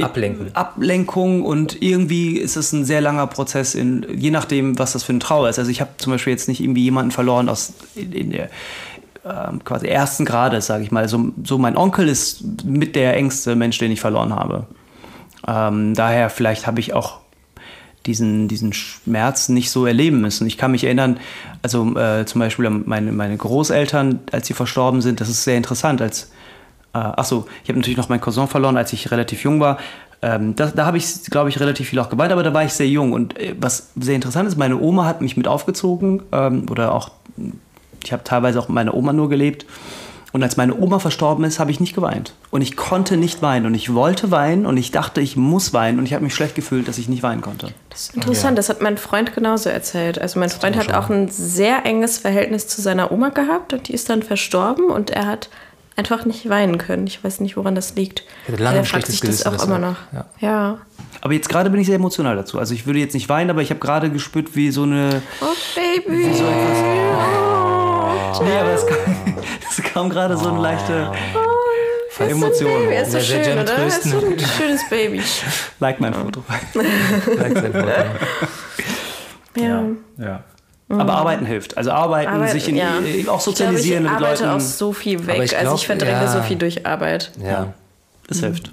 Ablenken. Ablenkung und irgendwie ist es ein sehr langer Prozess, in, je nachdem, was das für ein Trauer ist. Also ich habe zum Beispiel jetzt nicht irgendwie jemanden verloren aus in, in der ähm, quasi ersten Grades, sage ich mal. So, so mein Onkel ist mit der engste Mensch, den ich verloren habe. Ähm, daher vielleicht habe ich auch diesen, diesen Schmerz nicht so erleben müssen. Ich kann mich erinnern, also äh, zum Beispiel an meine, meine Großeltern, als sie verstorben sind, das ist sehr interessant. Als, äh, achso, ich habe natürlich noch meinen Cousin verloren, als ich relativ jung war. Ähm, da da habe ich, glaube ich, relativ viel auch geweint, aber da war ich sehr jung. Und äh, was sehr interessant ist, meine Oma hat mich mit aufgezogen ähm, oder auch, ich habe teilweise auch mit meiner Oma nur gelebt. Und als meine Oma verstorben ist, habe ich nicht geweint. Und ich konnte nicht weinen. Und ich wollte weinen und ich dachte, ich muss weinen. Und ich habe mich schlecht gefühlt, dass ich nicht weinen konnte. Das ist interessant, das hat mein Freund genauso erzählt. Also mein Freund hat auch ein sehr enges Verhältnis zu seiner Oma gehabt und die ist dann verstorben und er hat einfach nicht weinen können. Ich weiß nicht, woran das liegt. Er hatte lange er fragt schlechtes sich das Gewissen, auch immer noch. deshalb. Ja. Aber jetzt gerade bin ich sehr emotional dazu. Also ich würde jetzt nicht weinen, aber ich habe gerade gespürt, wie so eine... Oh, Baby. Wie so etwas... Nee, aber es kam, [laughs] es kam gerade so eine leichte Emotion. Baby. Er ist so Sehr, sehr schön, Jen oder? Er ist so ein schönes Baby. [laughs] Like mein Foto. [laughs] Sagt sein Wort, ja. Ja. Ja. Aber arbeiten hilft. Also arbeiten, Arbeiten, sich in, ja. auch sozialisieren ich glaube, ich mit arbeite Leuten. auch so viel weg. Aber ich also glaub, ich verdränge ja. so viel durch Arbeit. ja. Das hilft.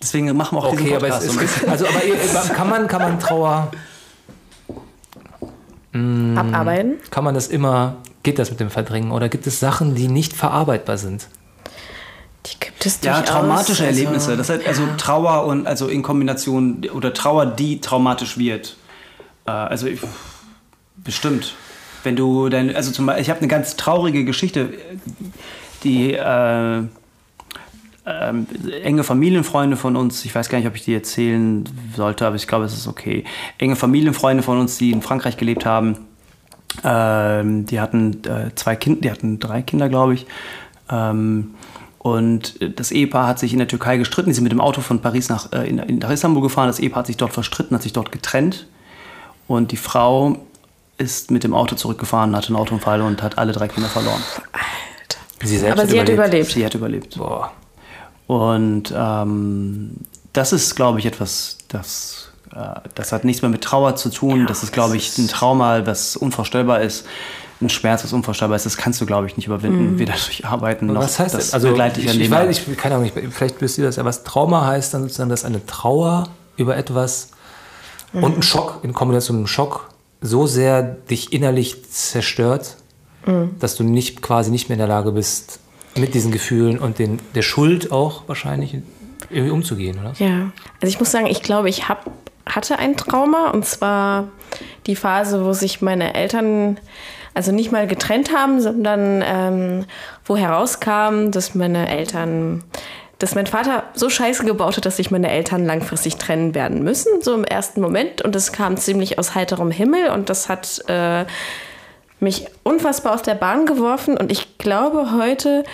Deswegen machen wir auch Okay, diesen aber es Podcast. so ein ist, also aber ihr- kann man, kann man Trauer, Mhm. Abarbeiten. kann man das immer, geht das mit dem Verdrängen oder gibt es Sachen, die nicht verarbeitbar sind? Die gibt es Ja, durchaus. traumatische Also, Erlebnisse. Das heißt also Trauer und also in Kombination oder Trauer, die traumatisch wird. Äh, also ich, bestimmt. Wenn du dein, also zum Beispiel, ich habe eine ganz traurige Geschichte, die äh, ähm, enge Familienfreunde von uns, ich weiß gar nicht, ob ich die erzählen sollte, aber ich glaube, es ist okay. Enge Familienfreunde von uns, die in Frankreich gelebt haben, ähm, die hatten äh, zwei Kinder, die hatten drei Kinder, glaube ich. Ähm, und das Ehepaar hat sich in der Türkei gestritten. Die sind mit dem Auto von Paris nach, äh, in, in, nach Istanbul gefahren. Das Ehepaar hat sich dort verstritten, hat sich dort getrennt. Und die Frau ist mit dem Auto zurückgefahren, hatte einen Autounfall und hat alle drei Kinder verloren. Sie selbst Aber sie hat überlebt. Sie hat überlebt. Boah. Und ähm, das ist, glaube ich, etwas, das, das hat nichts mehr mit Trauer zu tun. das ist, glaube ich, ein Trauma, was unvorstellbar ist. Ein Schmerz, was unvorstellbar ist. Das kannst du, glaube ich, nicht überwinden, weder [laughs] durch Arbeiten noch. Was heißt das? Also, begleitet ich, ein ich, Leben weiß, ich keine Ahnung, ich, vielleicht wisst ihr das, aber was Trauma heißt dann sozusagen, dass eine Trauer über etwas und ein Schock in Kombination mit einem Schock so sehr dich innerlich zerstört, dass du nicht quasi nicht mehr in der Lage bist, mit diesen Gefühlen und den, der Schuld auch wahrscheinlich irgendwie umzugehen, oder? Ja, also ich muss sagen, ich glaube, ich hab, hatte ein Trauma und zwar die Phase, wo sich meine Eltern also nicht mal getrennt haben, sondern ähm, wo herauskam, dass meine Eltern, dass mein Vater so scheiße gebaut hat, dass sich meine Eltern langfristig trennen werden müssen, so im ersten Moment. Und das kam ziemlich aus heiterem Himmel und das hat äh, mich unfassbar aus der Bahn geworfen und ich glaube heute,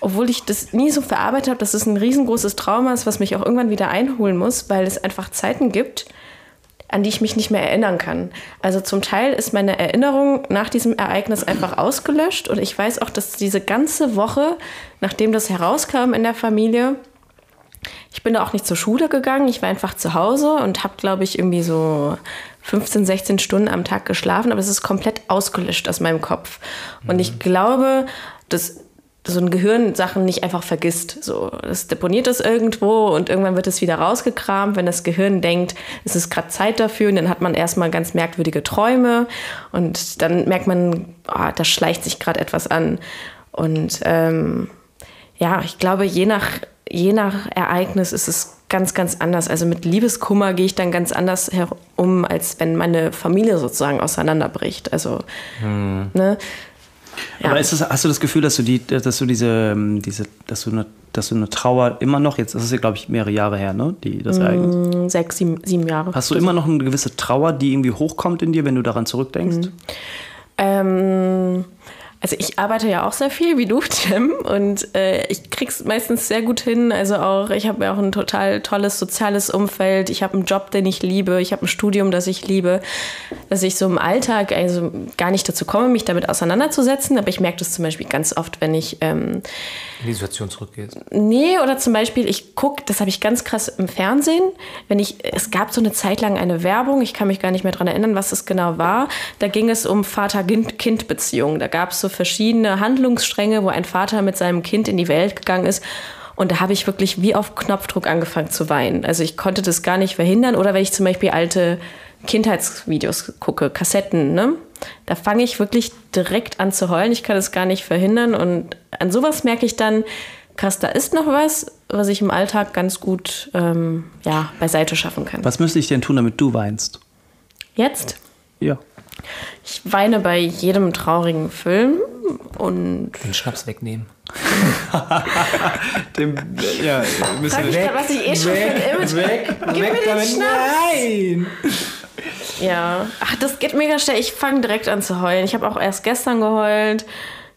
obwohl ich das nie so verarbeitet habe, dass es ein riesengroßes Trauma ist, was mich auch irgendwann wieder einholen muss, weil es einfach Zeiten gibt, an die ich mich nicht mehr erinnern kann. Also zum Teil ist meine Erinnerung nach diesem Ereignis einfach ausgelöscht und ich weiß auch, dass diese ganze Woche, nachdem das herauskam in der Familie, ich bin da auch nicht zur Schule gegangen, ich war einfach zu Hause und habe, glaube ich, irgendwie so 15, 16 Stunden am Tag geschlafen, aber es ist komplett ausgelöscht aus meinem Kopf. Und ich glaube, dass so ein Gehirn Sachen nicht einfach vergisst. So, es deponiert das irgendwo und irgendwann wird es wieder rausgekramt, wenn das Gehirn denkt, es ist gerade Zeit dafür und dann hat man erstmal ganz merkwürdige Träume und dann merkt man, oh, da schleicht sich gerade etwas an. Und ähm, ja, ich glaube, je nach, je nach Ereignis ist es ganz, ganz anders. Also mit Liebeskummer gehe ich dann ganz anders herum, als wenn meine Familie sozusagen auseinanderbricht. Also, ne? Ja. Aber ist das, hast du das Gefühl, dass du die, dass du diese, ähm, diese, dass du eine, dass du eine Trauer immer noch, jetzt das ist ja, glaube ich, mehrere Jahre her, ne? Die, das Ereignis. Sechs, sieben, sieben Jahre. Hast du immer noch eine gewisse Trauer, die irgendwie hochkommt in dir, wenn du daran zurückdenkst? Ähm, also ich arbeite ja auch sehr viel wie du, [laughs] Tim, und äh, ich krieg's meistens sehr gut hin. Also auch, ich habe ja auch ein total tolles soziales Umfeld. Ich habe einen Job, den ich liebe. Ich habe ein Studium, das ich liebe. Dass ich so im Alltag also gar nicht dazu komme, mich damit auseinanderzusetzen. Aber ich merke das zum Beispiel ganz oft, wenn ich ähm, In die Situation zurückgehst. Nee, oder zum Beispiel, ich gucke, das habe ich ganz krass im Fernsehen, wenn ich, es gab so eine Zeit lang eine Werbung, ich kann mich gar nicht mehr daran erinnern, was es genau war. Da ging es um Vater-Kind-Beziehungen. Da gab es so verschiedene Handlungsstränge, wo ein Vater mit seinem Kind in die Welt gegangen ist. Und da habe ich wirklich wie auf Knopfdruck angefangen zu weinen. Also ich konnte das gar nicht verhindern. Oder wenn ich zum Beispiel alte Kindheitsvideos gucke, Kassetten, ne? Da fange ich wirklich direkt an zu heulen. Ich kann das gar nicht verhindern. Und an sowas merke ich dann, krass, da ist noch was, was ich im Alltag ganz gut ähm, ja, beiseite schaffen kann. Was müsste ich denn tun, damit du weinst? Jetzt? Ja. Ich weine bei jedem traurigen Film und Den Schnaps wegnehmen. [laughs] Dem, ja, müssen Sag ich grad, was ich eh schon für ein Image Gib mir den Schnaps. Nein! Ja, ach, das geht mega schnell. Ich fange direkt an zu heulen. Ich habe auch erst gestern geheult.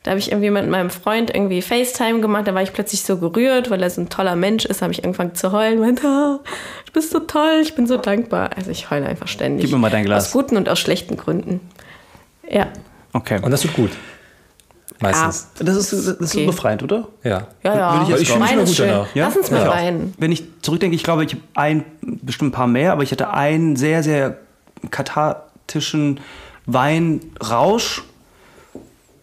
Da habe ich irgendwie mit meinem Freund irgendwie FaceTime gemacht. Da war ich plötzlich so gerührt, weil er so ein toller Mensch ist. habe ich angefangen zu heulen. Meinte, ah, du bist so toll, ich bin so dankbar. Also ich heule einfach ständig. Gib mir mal dein Glas. Aus guten und aus schlechten Gründen. Ja. Okay. Und das tut gut. Meistens. Das ist, das ist Okay. befreiend, oder? Ja. Ja, ja. Würde ich Ich fühle mich gut schön. danach. Ja? Lass uns mal Ja. weinen. Wenn ich zurückdenke, ich glaube, ich habe ein, bestimmt ein paar mehr, aber ich hatte einen sehr, sehr kathartischen Weinrausch,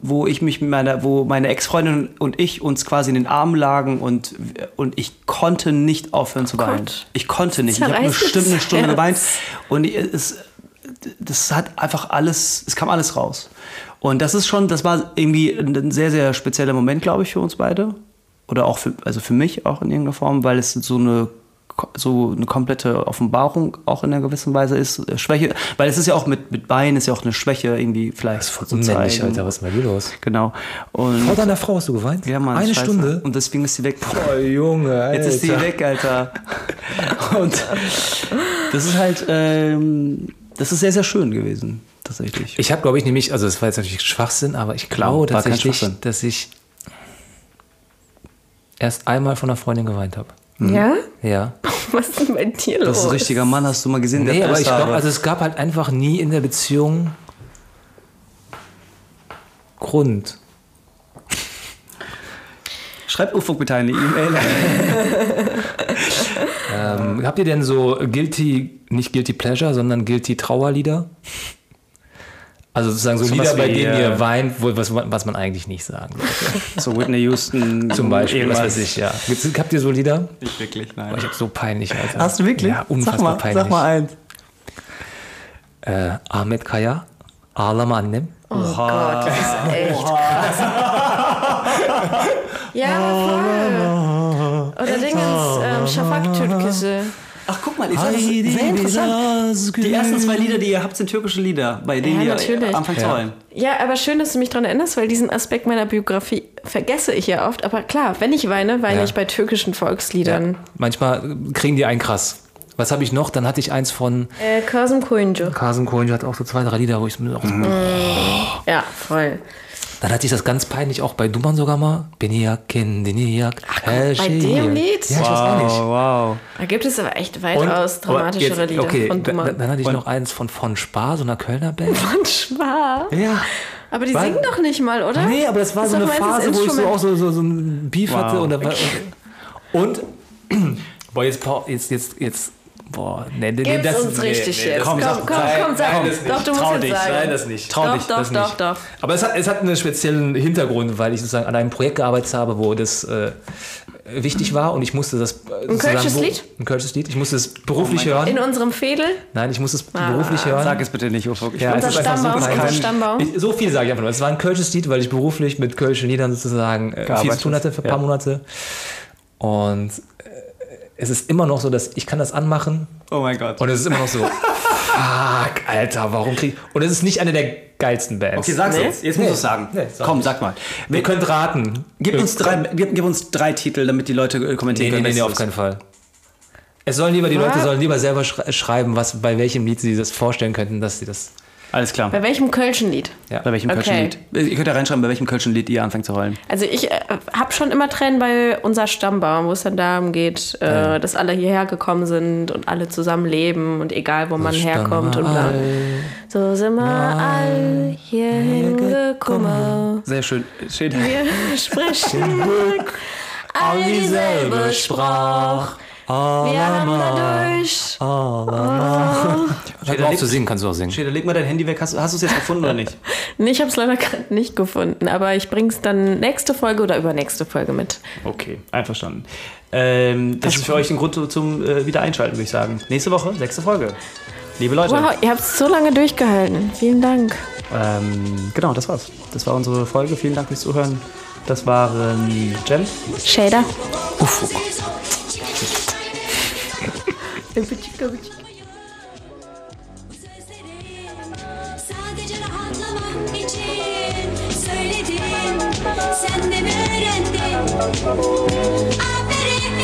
wo ich mich mit meiner, wo meine Ex-Freundin und ich uns quasi in den Armen lagen und, und ich konnte nicht aufhören zu weinen. Gott. Ich konnte nicht. Ich habe bestimmt eine Stunde geweint und es, das hat einfach alles, es kam alles raus. Und das ist schon, das war irgendwie ein sehr, sehr spezieller Moment, glaube ich, für uns beide. Oder auch für, also für mich auch in irgendeiner Form, weil es so eine, so eine komplette Offenbarung auch in einer gewissen Weise ist. Äh, Schwäche, weil es ist ja auch mit, mit Beinen ist ja auch eine Schwäche irgendwie vielleicht. Das ist voll unmännlich. Alter. Was ist bei dir los? Genau. Und, Vor deiner Frau hast du geweint? ja, Mann, Eine. Stunde? Und deswegen ist sie weg. Oh, Junge, Alter. Jetzt ist sie weg, Alter. [laughs] Und das ist halt, ähm, das ist sehr, sehr schön gewesen, tatsächlich. Ich habe, glaube ich, nämlich, also das war jetzt natürlich Schwachsinn, aber ich glaube War kein tatsächlich, dass ich erst einmal von einer Freundin geweint habe. Ja? Ja. [laughs] Was ist denn bei dir los? das ist ein richtiger Mann, hast du mal gesehen, der Nee, aber ich glaube, also es gab halt einfach nie in der Beziehung Grund. Schreibt Ufuk bitte eine E-Mail. [laughs] [laughs] Ähm, habt ihr denn so guilty, nicht guilty pleasure, sondern guilty Trauerlieder? Also sozusagen so So Lieder, was bei denen äh, ihr weint, wo, was, was man eigentlich nicht sagen sollte. [laughs] so Whitney Houston. Zum Beispiel, was irgendwas. weiß ich, ja. Habt ihr so Lieder? Nicht wirklich, Oh, nein. ich hab so peinlich, Alter. Hast du wirklich? Ja, unfassbar sag mal, peinlich. Sag mal eins. Äh, Ahmet Kaya, Ağlama Annem. Oh Gott, das ist echt krass. ja, voll. Oder Dingens, ähm, Schafak-Türkise. Ach, guck mal, ich sag, das sehr interessant. Die ersten zwei Lieder, die ihr habt, sind türkische Lieder, bei denen Ja, ihr natürlich. anfangt zu Ja. heulen. Ja, aber schön, dass du mich daran erinnerst, weil diesen Aspekt meiner Biografie vergesse ich ja oft. Aber klar, wenn ich weine, weine Ja. ich bei türkischen Volksliedern. Manchmal kriegen die einen krass. Was habe ich noch? Dann hatte ich eins von Äh, Kasım Koyuncu. Kasım Koyuncu, hat auch so zwei, drei Lieder, wo ich mir auch Mhm. Ja, voll. Dann hatte ich das ganz peinlich auch bei Duman sogar mal. Beniak, Kendiniak, bei dem Lied? Ja, ich weiß auch nicht. wow. Da gibt es aber echt Und- weitaus aber dramatischere jetzt- Lieder okay, von Duman. Dann hatte ich noch eins von von Spar, so einer Kölner Band. Von Schwar. Ja. Aber die War- singen doch nicht mal, oder? Nee, aber das war Das so eine Phase, wo ich so auch so, so, so ein Beef Wow. hatte. Und, war, und, und boah, jetzt, pa- jetzt, jetzt, jetzt, boah, nee, nee, Gib's das, uns richtig jetzt. komm, Komm, sag- komm, nein, komm, sag. nicht. Doch, du musst Trau jetzt dich, sagen. nein, das nicht. Trau doch, dich, doch, das doch, nicht. doch. Aber es hat, es hat einen speziellen Hintergrund, weil ich sozusagen an einem Projekt gearbeitet habe, wo das äh, wichtig war und ich musste das. Äh, ein kölsches Lied? Ein kölsches Lied. Ich musste es beruflich hören. In unserem Fädel? Nein, ich musste es beruflich hören. Sag es bitte nicht, Ufuk. Ich Ja, Unser ist einfach so Stammbaum, peinlich. unser Stammbaum. Ich, so viel sage ich einfach nur. Es war ein kölsches Lied, weil ich beruflich mit kölschen Liedern sozusagen äh, viel zu tun hatte für ein paar Ja. Monate. Und es ist immer noch so, dass ich kann das anmachen Oh mein Gott. und es ist immer noch so, fuck. Alter, warum krieg Und es ist nicht eine der geilsten Bands. Okay, sag's Nee? jetzt. Jetzt musst du es sagen. Nee, sag Komm, nicht. sag mal. Ihr könnt raten. Gib uns, drei, gib, gib uns drei Titel, damit die Leute äh, kommentieren Nee, nee, können. nee, nee, welches auf keinen Fall. Es sollen lieber, die? Leute sollen lieber selber schrei- schreiben, was, bei welchem Lied sie das vorstellen könnten, dass sie das. Alles klar. Bei welchem Kölschen Lied? Ja. Bei welchem Okay. Kölschen Lied? Ihr könnt ja reinschreiben, bei welchem Kölschen Lied ihr anfängt zu heulen. Also ich äh, habe schon immer Tränen bei unser Stammbaum, wo es dann darum geht, äh, dass alle hierher gekommen sind und alle zusammen leben und egal wo man herkommt und bla. So sind wir all hierhin gekommen. Sehr schön. Schön. Wir [laughs] sprechen all dieselbe Sprache. Wir haben dadurch. Hör mal auf zu singen, kannst du auch singen. Schäder, leg mal dein Handy weg. Hast, hast du es jetzt gefunden oder nicht? [laughs] Nee, ich habe es leider gerade nicht gefunden, aber ich bring's dann nächste Folge oder übernächste Folge mit. Okay, einverstanden. Ähm, das ist für euch ein Grund zum äh, Wiedereinschalten, würde ich sagen. Nächste Woche, sechste Folge. Liebe Leute. Wow, ihr habt es so lange durchgehalten. Vielen Dank. Ähm, genau, das war's. Das war unsere Folge. Vielen Dank fürs Zuhören. Das waren Jen. Shader. Sadece rahatlamak için söyledim. Sen de mi öğrendin? I'm